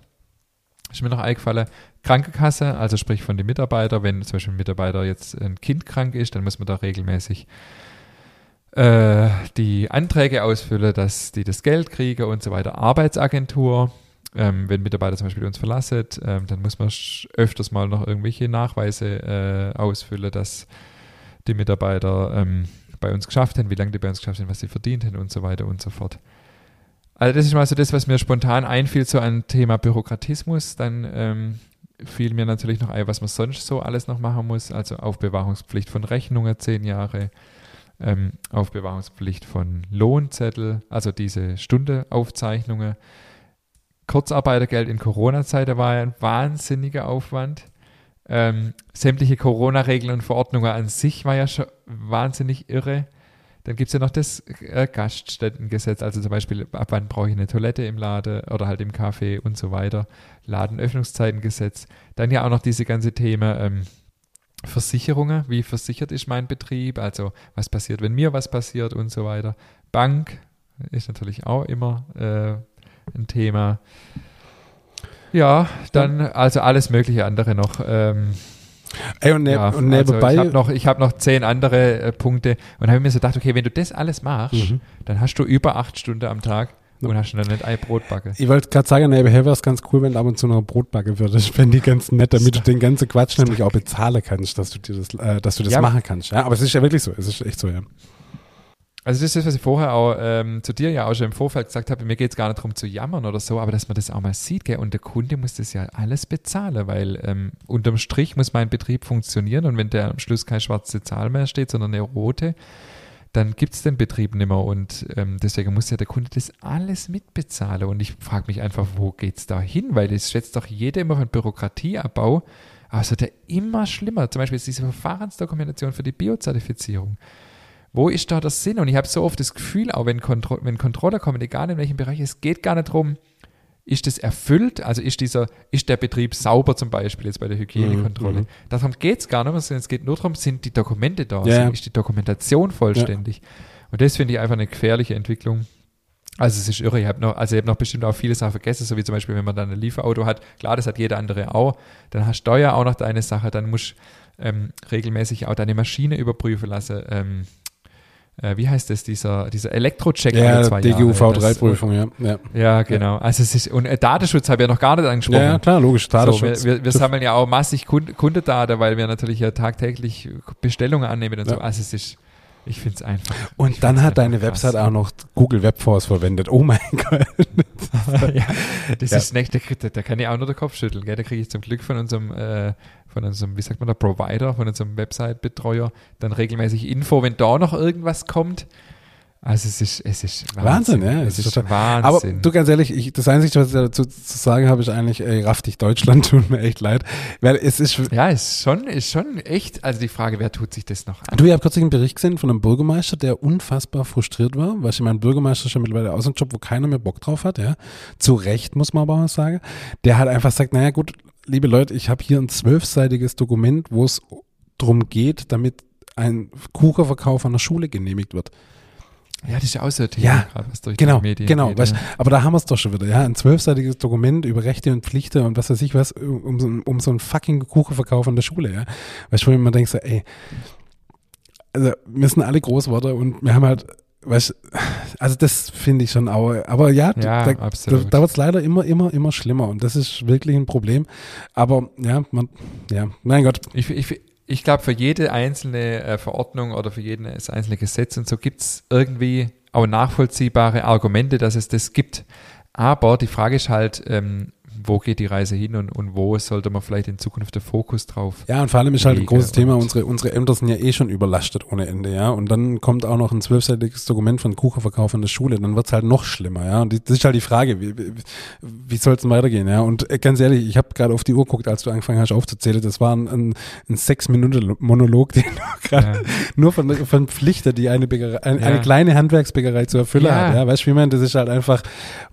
Ist mir noch eingefallen, Krankenkasse, also sprich von den Mitarbeitern, wenn zum Beispiel ein Mitarbeiter jetzt ein Kind krank ist, dann muss man da regelmäßig äh, die Anträge ausfüllen, dass die das Geld kriegen und so weiter. Arbeitsagentur, ähm, wenn Mitarbeiter zum Beispiel uns verlassen, ähm, dann muss man öfters mal noch irgendwelche Nachweise äh, ausfüllen, dass die Mitarbeiter ähm, bei uns geschafft haben, wie lange die bei uns geschafft haben, was sie verdient haben und so weiter und so fort. Also das ist mal so das, was mir spontan einfiel, so an Thema Bürokratismus. Dann ähm, fiel mir natürlich noch ein, was man sonst so alles noch machen muss. Also Aufbewahrungspflicht von Rechnungen, zehn Jahre, ähm, Aufbewahrungspflicht von Lohnzettel, also diese Stundeaufzeichnungen. Kurzarbeitergeld in Corona-Zeit, da war ja ein wahnsinniger Aufwand. Ähm, sämtliche Corona-Regeln und Verordnungen an sich war ja schon wahnsinnig irre. Dann gibt es ja noch das äh, Gaststättengesetz, also zum Beispiel, ab wann brauche ich eine Toilette im Laden oder halt im Café und so weiter. Ladenöffnungszeitengesetz. Dann ja auch noch diese ganze Thema ähm, Versicherungen, wie versichert ist mein Betrieb, also was passiert, wenn mir was passiert und so weiter. Bank ist natürlich auch immer äh, ein Thema. Ja, dann also alles mögliche andere noch. Ähm, Ey, und, ne ja, und also nebenbei. ich habe noch, ich hab noch zehn andere äh, Punkte und habe mir so gedacht, okay, wenn du das alles machst, Mhm. dann hast du über acht Stunden am Tag und hast dann nicht ein Brot backen. Ich wollte gerade sagen, nebenher wäre es ganz cool, wenn du ab und zu noch ein Brotbacke würdest, wenn die ganz nett, damit du den ganzen Quatsch nämlich auch bezahlen kannst, dass du dir das, äh, dass du das Ja. machen kannst. Ja, aber es ist ja wirklich so. Es ist echt so, ja. Also das ist das, was ich vorher auch ähm, zu dir ja auch schon im Vorfeld gesagt habe, mir geht es gar nicht darum zu jammern oder so, aber dass man das auch mal sieht, gell? und der Kunde muss das ja alles bezahlen, weil ähm, unterm Strich muss mein Betrieb funktionieren und wenn der am Schluss keine schwarze Zahl mehr steht, sondern eine rote, dann gibt es den Betrieb nicht mehr. Und ähm, deswegen muss ja der Kunde das alles mitbezahlen. Und ich frage mich einfach, wo geht's da hin, weil das schätzt doch jeder immer von Bürokratieabbau, aber es wird ja immer schlimmer, zum Beispiel ist diese Verfahrensdokumentation für die Biozertifizierung. Wo ist da der Sinn? Und ich habe so oft das Gefühl, auch wenn, Kontro wenn Controller kommen, egal in welchem Bereich, es geht gar nicht darum, ist das erfüllt? Also ist dieser, ist der Betrieb sauber zum Beispiel jetzt bei der Hygienekontrolle? Mhm, mhm. Darum geht es gar nicht mehr, sondern es geht nur darum, sind die Dokumente da? Ja, ja. Sind, ist die Dokumentation vollständig? Und das finde ich einfach eine gefährliche Entwicklung. Also es ist irre, ich habe noch, also ich habe noch bestimmt auch viele Sachen vergessen, so wie zum Beispiel, wenn man dann ein Lieferauto hat, klar, das hat jeder andere auch, dann hast du ja auch noch deine Sache, dann musst du ähm, regelmäßig auch deine Maschine überprüfen lassen. Ähm, äh, wie heißt das, dieser, dieser Elektrocheck Ja, alle zwei Jahre. Das- DGUV3-Prüfung, ja. ja. Ja, genau. Also es ist, und äh, Datenschutz habe ich ja noch gar nicht angesprochen. Ja, ja, klar, logisch. So, wir, Datenschutz. wir, wir sammeln ja auch massig Kund Kundendaten, weil wir natürlich ja tagtäglich Bestellungen annehmen und Ja. so. Also es ist, ich finde es einfach. ich und dann hat deine Website krass. auch noch Google Webforce verwendet. Oh mein <laughs> Gott. <laughs> ja, das Ja. ist nicht, da, kriegt- da kann ich auch nur den Kopf schütteln. Gell? Da kriege ich zum Glück von unserem, äh, von unserem, wie sagt man da, Provider, von unserem Website-Betreuer dann regelmäßig Info, wenn da noch irgendwas kommt. Also es ist, es ist Wahnsinn, Wahnsinn, ja. Es es ist total- Wahnsinn. Aber du ganz ehrlich, ich, das Einzige, was ich dazu zu sagen habe, ist eigentlich, ey, raff dich Deutschland, <laughs> tut mir echt leid. Weil es ist, ja, ist schon, ist schon echt, also die Frage, wer tut sich das noch an? Du, ich habe kürzlich einen Bericht gesehen von einem Bürgermeister, der unfassbar frustriert war, weil ich meine, Bürgermeister ist schon mittlerweile aus dem Job, wo keiner mehr Bock drauf hat, ja. Zu Recht, muss man aber auch sagen. Der halt einfach sagt, naja gut, liebe Leute, ich habe hier ein zwölfseitiges Dokument, wo es drum geht, damit ein Kuchenverkauf an der Schule genehmigt wird. Ja, das ist ja auch so ein Thema, Ja, gerade was durch Genau, die Medien genau. geht. weißt, ja. aber da haben wir es doch schon wieder, ja. Ein zwölfseitiges Dokument über Rechte und Pflichten und was weiß ich was, um, so- um so einen fucking Kuchenverkauf an der Schule, ja. Weißt du, wo ich immer denke, so, ey, also wir sind alle Großworte und wir haben halt, weißt also das finde ich schon auch, aber ja, Ja, da, da, da wird es leider immer, immer, immer schlimmer und das ist wirklich ein Problem. Aber ja, man, ja, mein Gott, Ich, ich, ich glaube, für jede einzelne äh, Verordnung oder für jedes einzelne Gesetz und so gibt es irgendwie auch nachvollziehbare Argumente, dass es das gibt. Aber die Frage ist halt, ähm, wo geht die Reise hin und, und wo sollte man vielleicht in Zukunft den Fokus drauf? Ja, und vor allem ist halt ein großes Thema, unsere, unsere Ämter sind ja eh schon überlastet ohne Ende, ja. Und dann kommt auch noch ein zwölfseitiges Dokument von Kuchenverkauf an der Schule, dann wird's halt noch schlimmer, ja. Und das ist halt die Frage, wie, wie, wie soll's denn weitergehen, ja. Und äh, ganz ehrlich, ich habe gerade auf die Uhr geguckt, als du angefangen hast aufzuzählen, das war ein, ein, ein Sechs-Minuten-Monolog, den du <laughs> gerade Ja. nur von, von Pflichten, die eine, Bäckerei, ein, Ja. eine kleine Handwerksbäckerei zu erfüllen Ja. hat, ja. Weißt du, wie man, das ist halt einfach,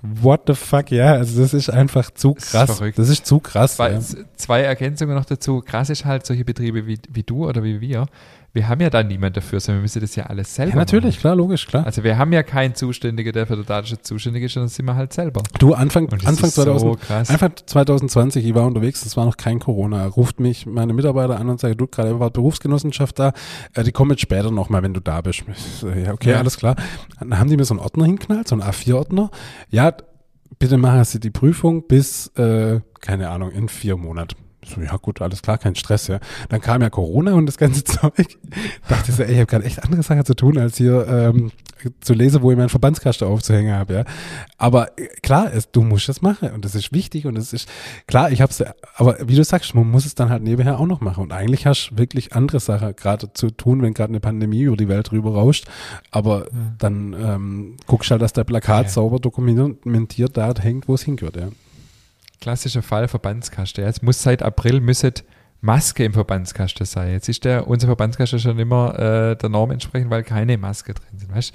what the fuck, ja. Also das ist einfach zu Das ist krass. verrückt. Das ist zu krass. Zwei, ja. zwei Ergänzungen noch dazu. Krass ist halt solche Betriebe wie, wie du oder wie wir. Wir haben ja da niemand dafür, sondern wir müssen das ja alles selber ja, natürlich, machen. klar, logisch, klar. Also wir haben ja keinen Zuständiger, der für den Datenschutz zuständig ist, sondern sind wir halt selber. Du, Anfang, Anfang, ist so 2000, krass. Anfang 2020, ich war unterwegs, das war noch kein Corona, ruft mich meine Mitarbeiter an und sagt, du, gerade war Berufsgenossenschaft da, äh, die kommen jetzt später nochmal, wenn du da bist. So, ja, okay, Ja. alles klar. Dann haben die mir so einen Ordner hinknallt, so einen A4-Ordner. Ja, bitte machen Sie die Prüfung bis, äh, keine Ahnung, in vier Monaten. So, ja gut, alles klar, kein Stress, ja. Dann kam ja Corona und das ganze <laughs> Zeug. Dachte ich so, ey, ich habe gerade echt andere Sachen zu tun, als hier ähm, zu lesen, wo ich meinen Verbandskasten aufzuhängen habe, ja. Aber äh, klar, es, du musst das machen und das ist wichtig und das ist, klar, ich hab's, aber wie du sagst, man muss es dann halt nebenher auch noch machen und eigentlich hast du wirklich andere Sachen gerade zu tun, wenn gerade eine Pandemie über die Welt rüber rauscht, aber dann ähm, guckst halt, dass der Plakat Ja. sauber dokumentiert da hängt, wo es hingehört, ja. Klassischer Fall Verbandskasten. Ja, Jetzt muss seit April müsse Maske im Verbandskasten sein. Jetzt ist der, unser Verbandskasten schon immer äh, der Norm entsprechend, weil keine Maske drin sind. Weißt?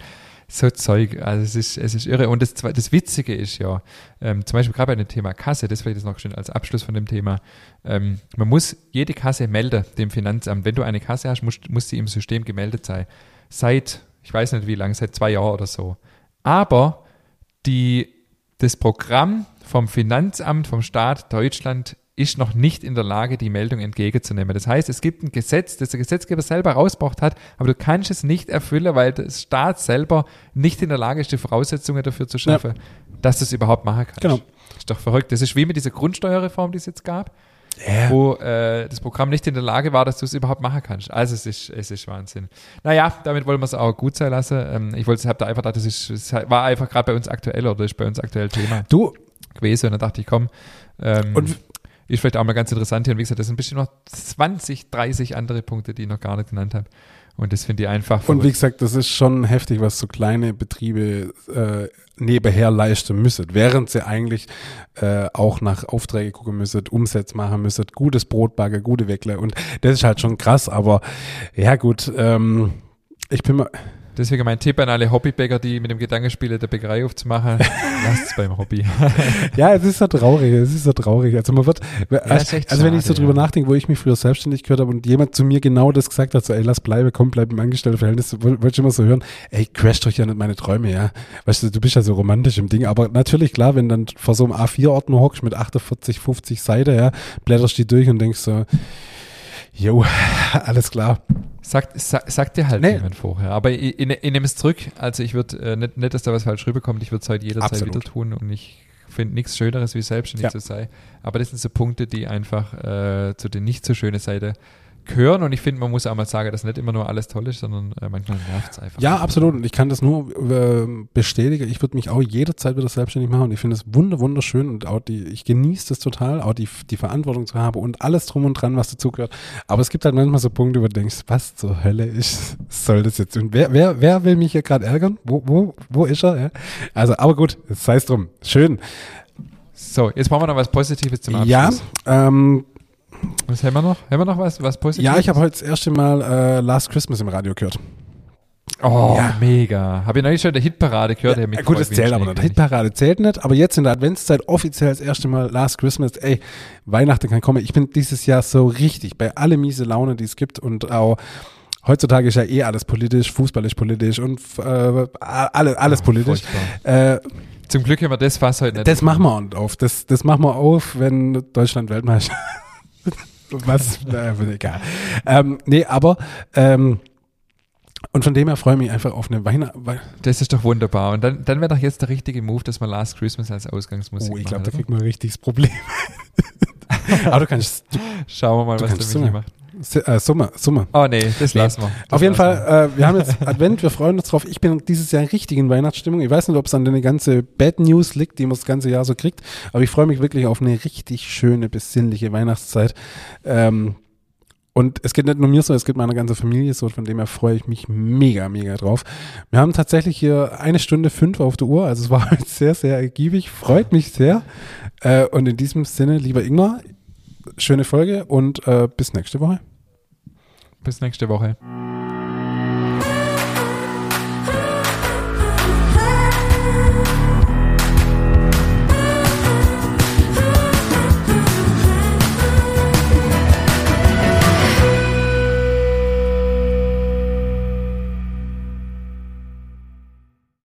So Zeug, also es ist, es ist irre. Und das, das Witzige ist ja, ähm, zum Beispiel gerade bei dem Thema Kasse, das vielleicht jetzt noch schön als Abschluss von dem Thema, ähm, man muss jede Kasse melden dem Finanzamt. Wenn du eine Kasse hast, muss, muss sie im System gemeldet sein. Seit, ich weiß nicht wie lange, seit zwei Jahren oder so. Aber die, das Programm vom Finanzamt, vom Staat Deutschland ist noch nicht in der Lage, die Meldung entgegenzunehmen. Das heißt, es gibt ein Gesetz, das der Gesetzgeber selber rausgebracht hat, aber du kannst es nicht erfüllen, weil der Staat selber nicht in der Lage ist, die Voraussetzungen dafür zu schaffen, dass du es überhaupt machen kannst. Genau. Ist doch verrückt. Das ist wie mit dieser Grundsteuerreform, die es jetzt gab, Ja. wo äh, das Programm nicht in der Lage war, dass du es überhaupt machen kannst. Also es ist, es ist Wahnsinn. Naja, damit wollen wir es auch gut sein lassen. Ähm, ich wollte, habe da einfach gedacht, das ist, es war einfach gerade bei uns aktuell oder ist bei uns aktuell Thema Du, gewesen. Und dann dachte ich, komm, ähm, Und- ist vielleicht auch mal ganz interessant hier. Und wie gesagt, das sind bestimmt noch 20, 30 andere Punkte, die ich noch gar nicht genannt habe. Und das finde ich einfach Und wie verrückt. gesagt, das ist schon heftig, was so kleine Betriebe äh, nebenher leisten müssen, während sie eigentlich äh, auch nach Aufträge gucken müssen, Umsatz machen müssen, gutes Brot backen, gute Weckler. Und das ist halt schon krass, aber ja gut, ähm, ich bin mal, Deswegen mein Tipp an alle Hobbybäcker, die mit dem Gedanken spielen, der Bäckerei aufzumachen, <laughs> lasst es beim Hobby. ja, es ist so traurig, es ist so traurig. Also man wird, ist echt also wenn ich so drüber ja. nachdenke, wo ich mich früher selbstständig gehört habe und jemand zu mir genau das gesagt hat, so ey, lass bleiben, komm, bleib im Angestelltenverhältnis, wollte ich immer so hören, ey, crash doch ja nicht meine Träume, ja. Weißt du, du bist ja so romantisch im Ding, aber natürlich, klar, wenn dann vor so einem A4-Ordner hockst mit 48, 50 Seiten, ja, blätterst die durch und denkst so, jo, <laughs> alles klar. Sagt, sa, sagt dir halt Nee. niemand vorher. Aber ich, ich, ich nehme es zurück. Also ich würde, äh, nicht, nicht, dass da was falsch rüberkommt, ich würde es heute jederzeit wieder tun und ich finde nichts Schöneres, wie selbstständig Ja. zu sein. Aber das sind so Punkte, die einfach äh, zu den nicht so schönen Gehören und ich finde, man muss auch mal sagen, dass nicht immer nur alles toll ist, sondern äh, manchmal nervt es einfach. Ja, absolut. Und ich kann das nur äh, bestätigen. Ich würde mich auch jederzeit wieder selbstständig machen und ich finde es wunder, wunderschön und auch die, ich genieße das total, auch die, die Verantwortung zu haben und alles drum und dran, was dazugehört. Aber es gibt halt manchmal so Punkte, wo du denkst, was zur Hölle ist, <laughs> soll das jetzt? Und wer, wer, wer will mich hier gerade ärgern? Wo, wo, wo ist er? Ja? Also, aber gut, sei es drum. Schön. So, jetzt brauchen wir noch was Positives zum Abschluss. Ja, ähm, Was haben wir noch? Haben wir noch was, was Positives? ja, ich habe heute das erste Mal äh, Last Christmas im Radio gehört. Oh, Ja. mega. Habe ich neulich schon der Hitparade gehört. der Ja, mich gut, das zählt aber nicht. Hitparade zählt nicht, aber jetzt in der Adventszeit offiziell das erste Mal Last Christmas. Ey, Weihnachten kann kommen. Ich bin dieses Jahr so richtig bei alle miese Laune, die es gibt und auch heutzutage ist ja eh alles politisch, Fußball ist politisch und äh, alle, alles Oh, politisch. Äh, Zum Glück haben wir das Fass heute nicht. das machen wir auf. Das, das machen wir auf, wenn Deutschland Weltmeister. Was? Äh, egal. Ähm, nee, aber ähm, und von dem her freue ich mich einfach auf eine Weihnachten. Das ist doch wunderbar. Und dann, dann wäre doch jetzt der richtige Move, dass wir Last Christmas als Ausgangsmusik Oh, ich glaube, da kriegt man ein richtiges Problem. <laughs> Aber du kannst Schauen wir mal, Du was der Michi macht. Äh, Summe, Summe. Oh nee, das Nee. lassen wir. Das Auf jeden Fall, äh, wir haben jetzt <laughs> Advent, wir freuen uns drauf. Ich bin dieses Jahr richtig in Weihnachtsstimmung. Ich weiß nicht, ob es an eine ganze Bad News liegt, die man das ganze Jahr so kriegt, aber ich freue mich wirklich auf eine richtig schöne, besinnliche Weihnachtszeit. Ähm, und es geht nicht nur mir so, es geht meiner ganzen Familie so, von dem her freue ich mich mega, mega drauf. Wir haben tatsächlich hier eine Stunde fünf auf der Uhr, also es war <laughs> sehr, sehr ergiebig, freut mich sehr. Äh, und in diesem Sinne, lieber Ingmar, schöne Folge und äh, bis nächste Woche. Bis nächste Woche.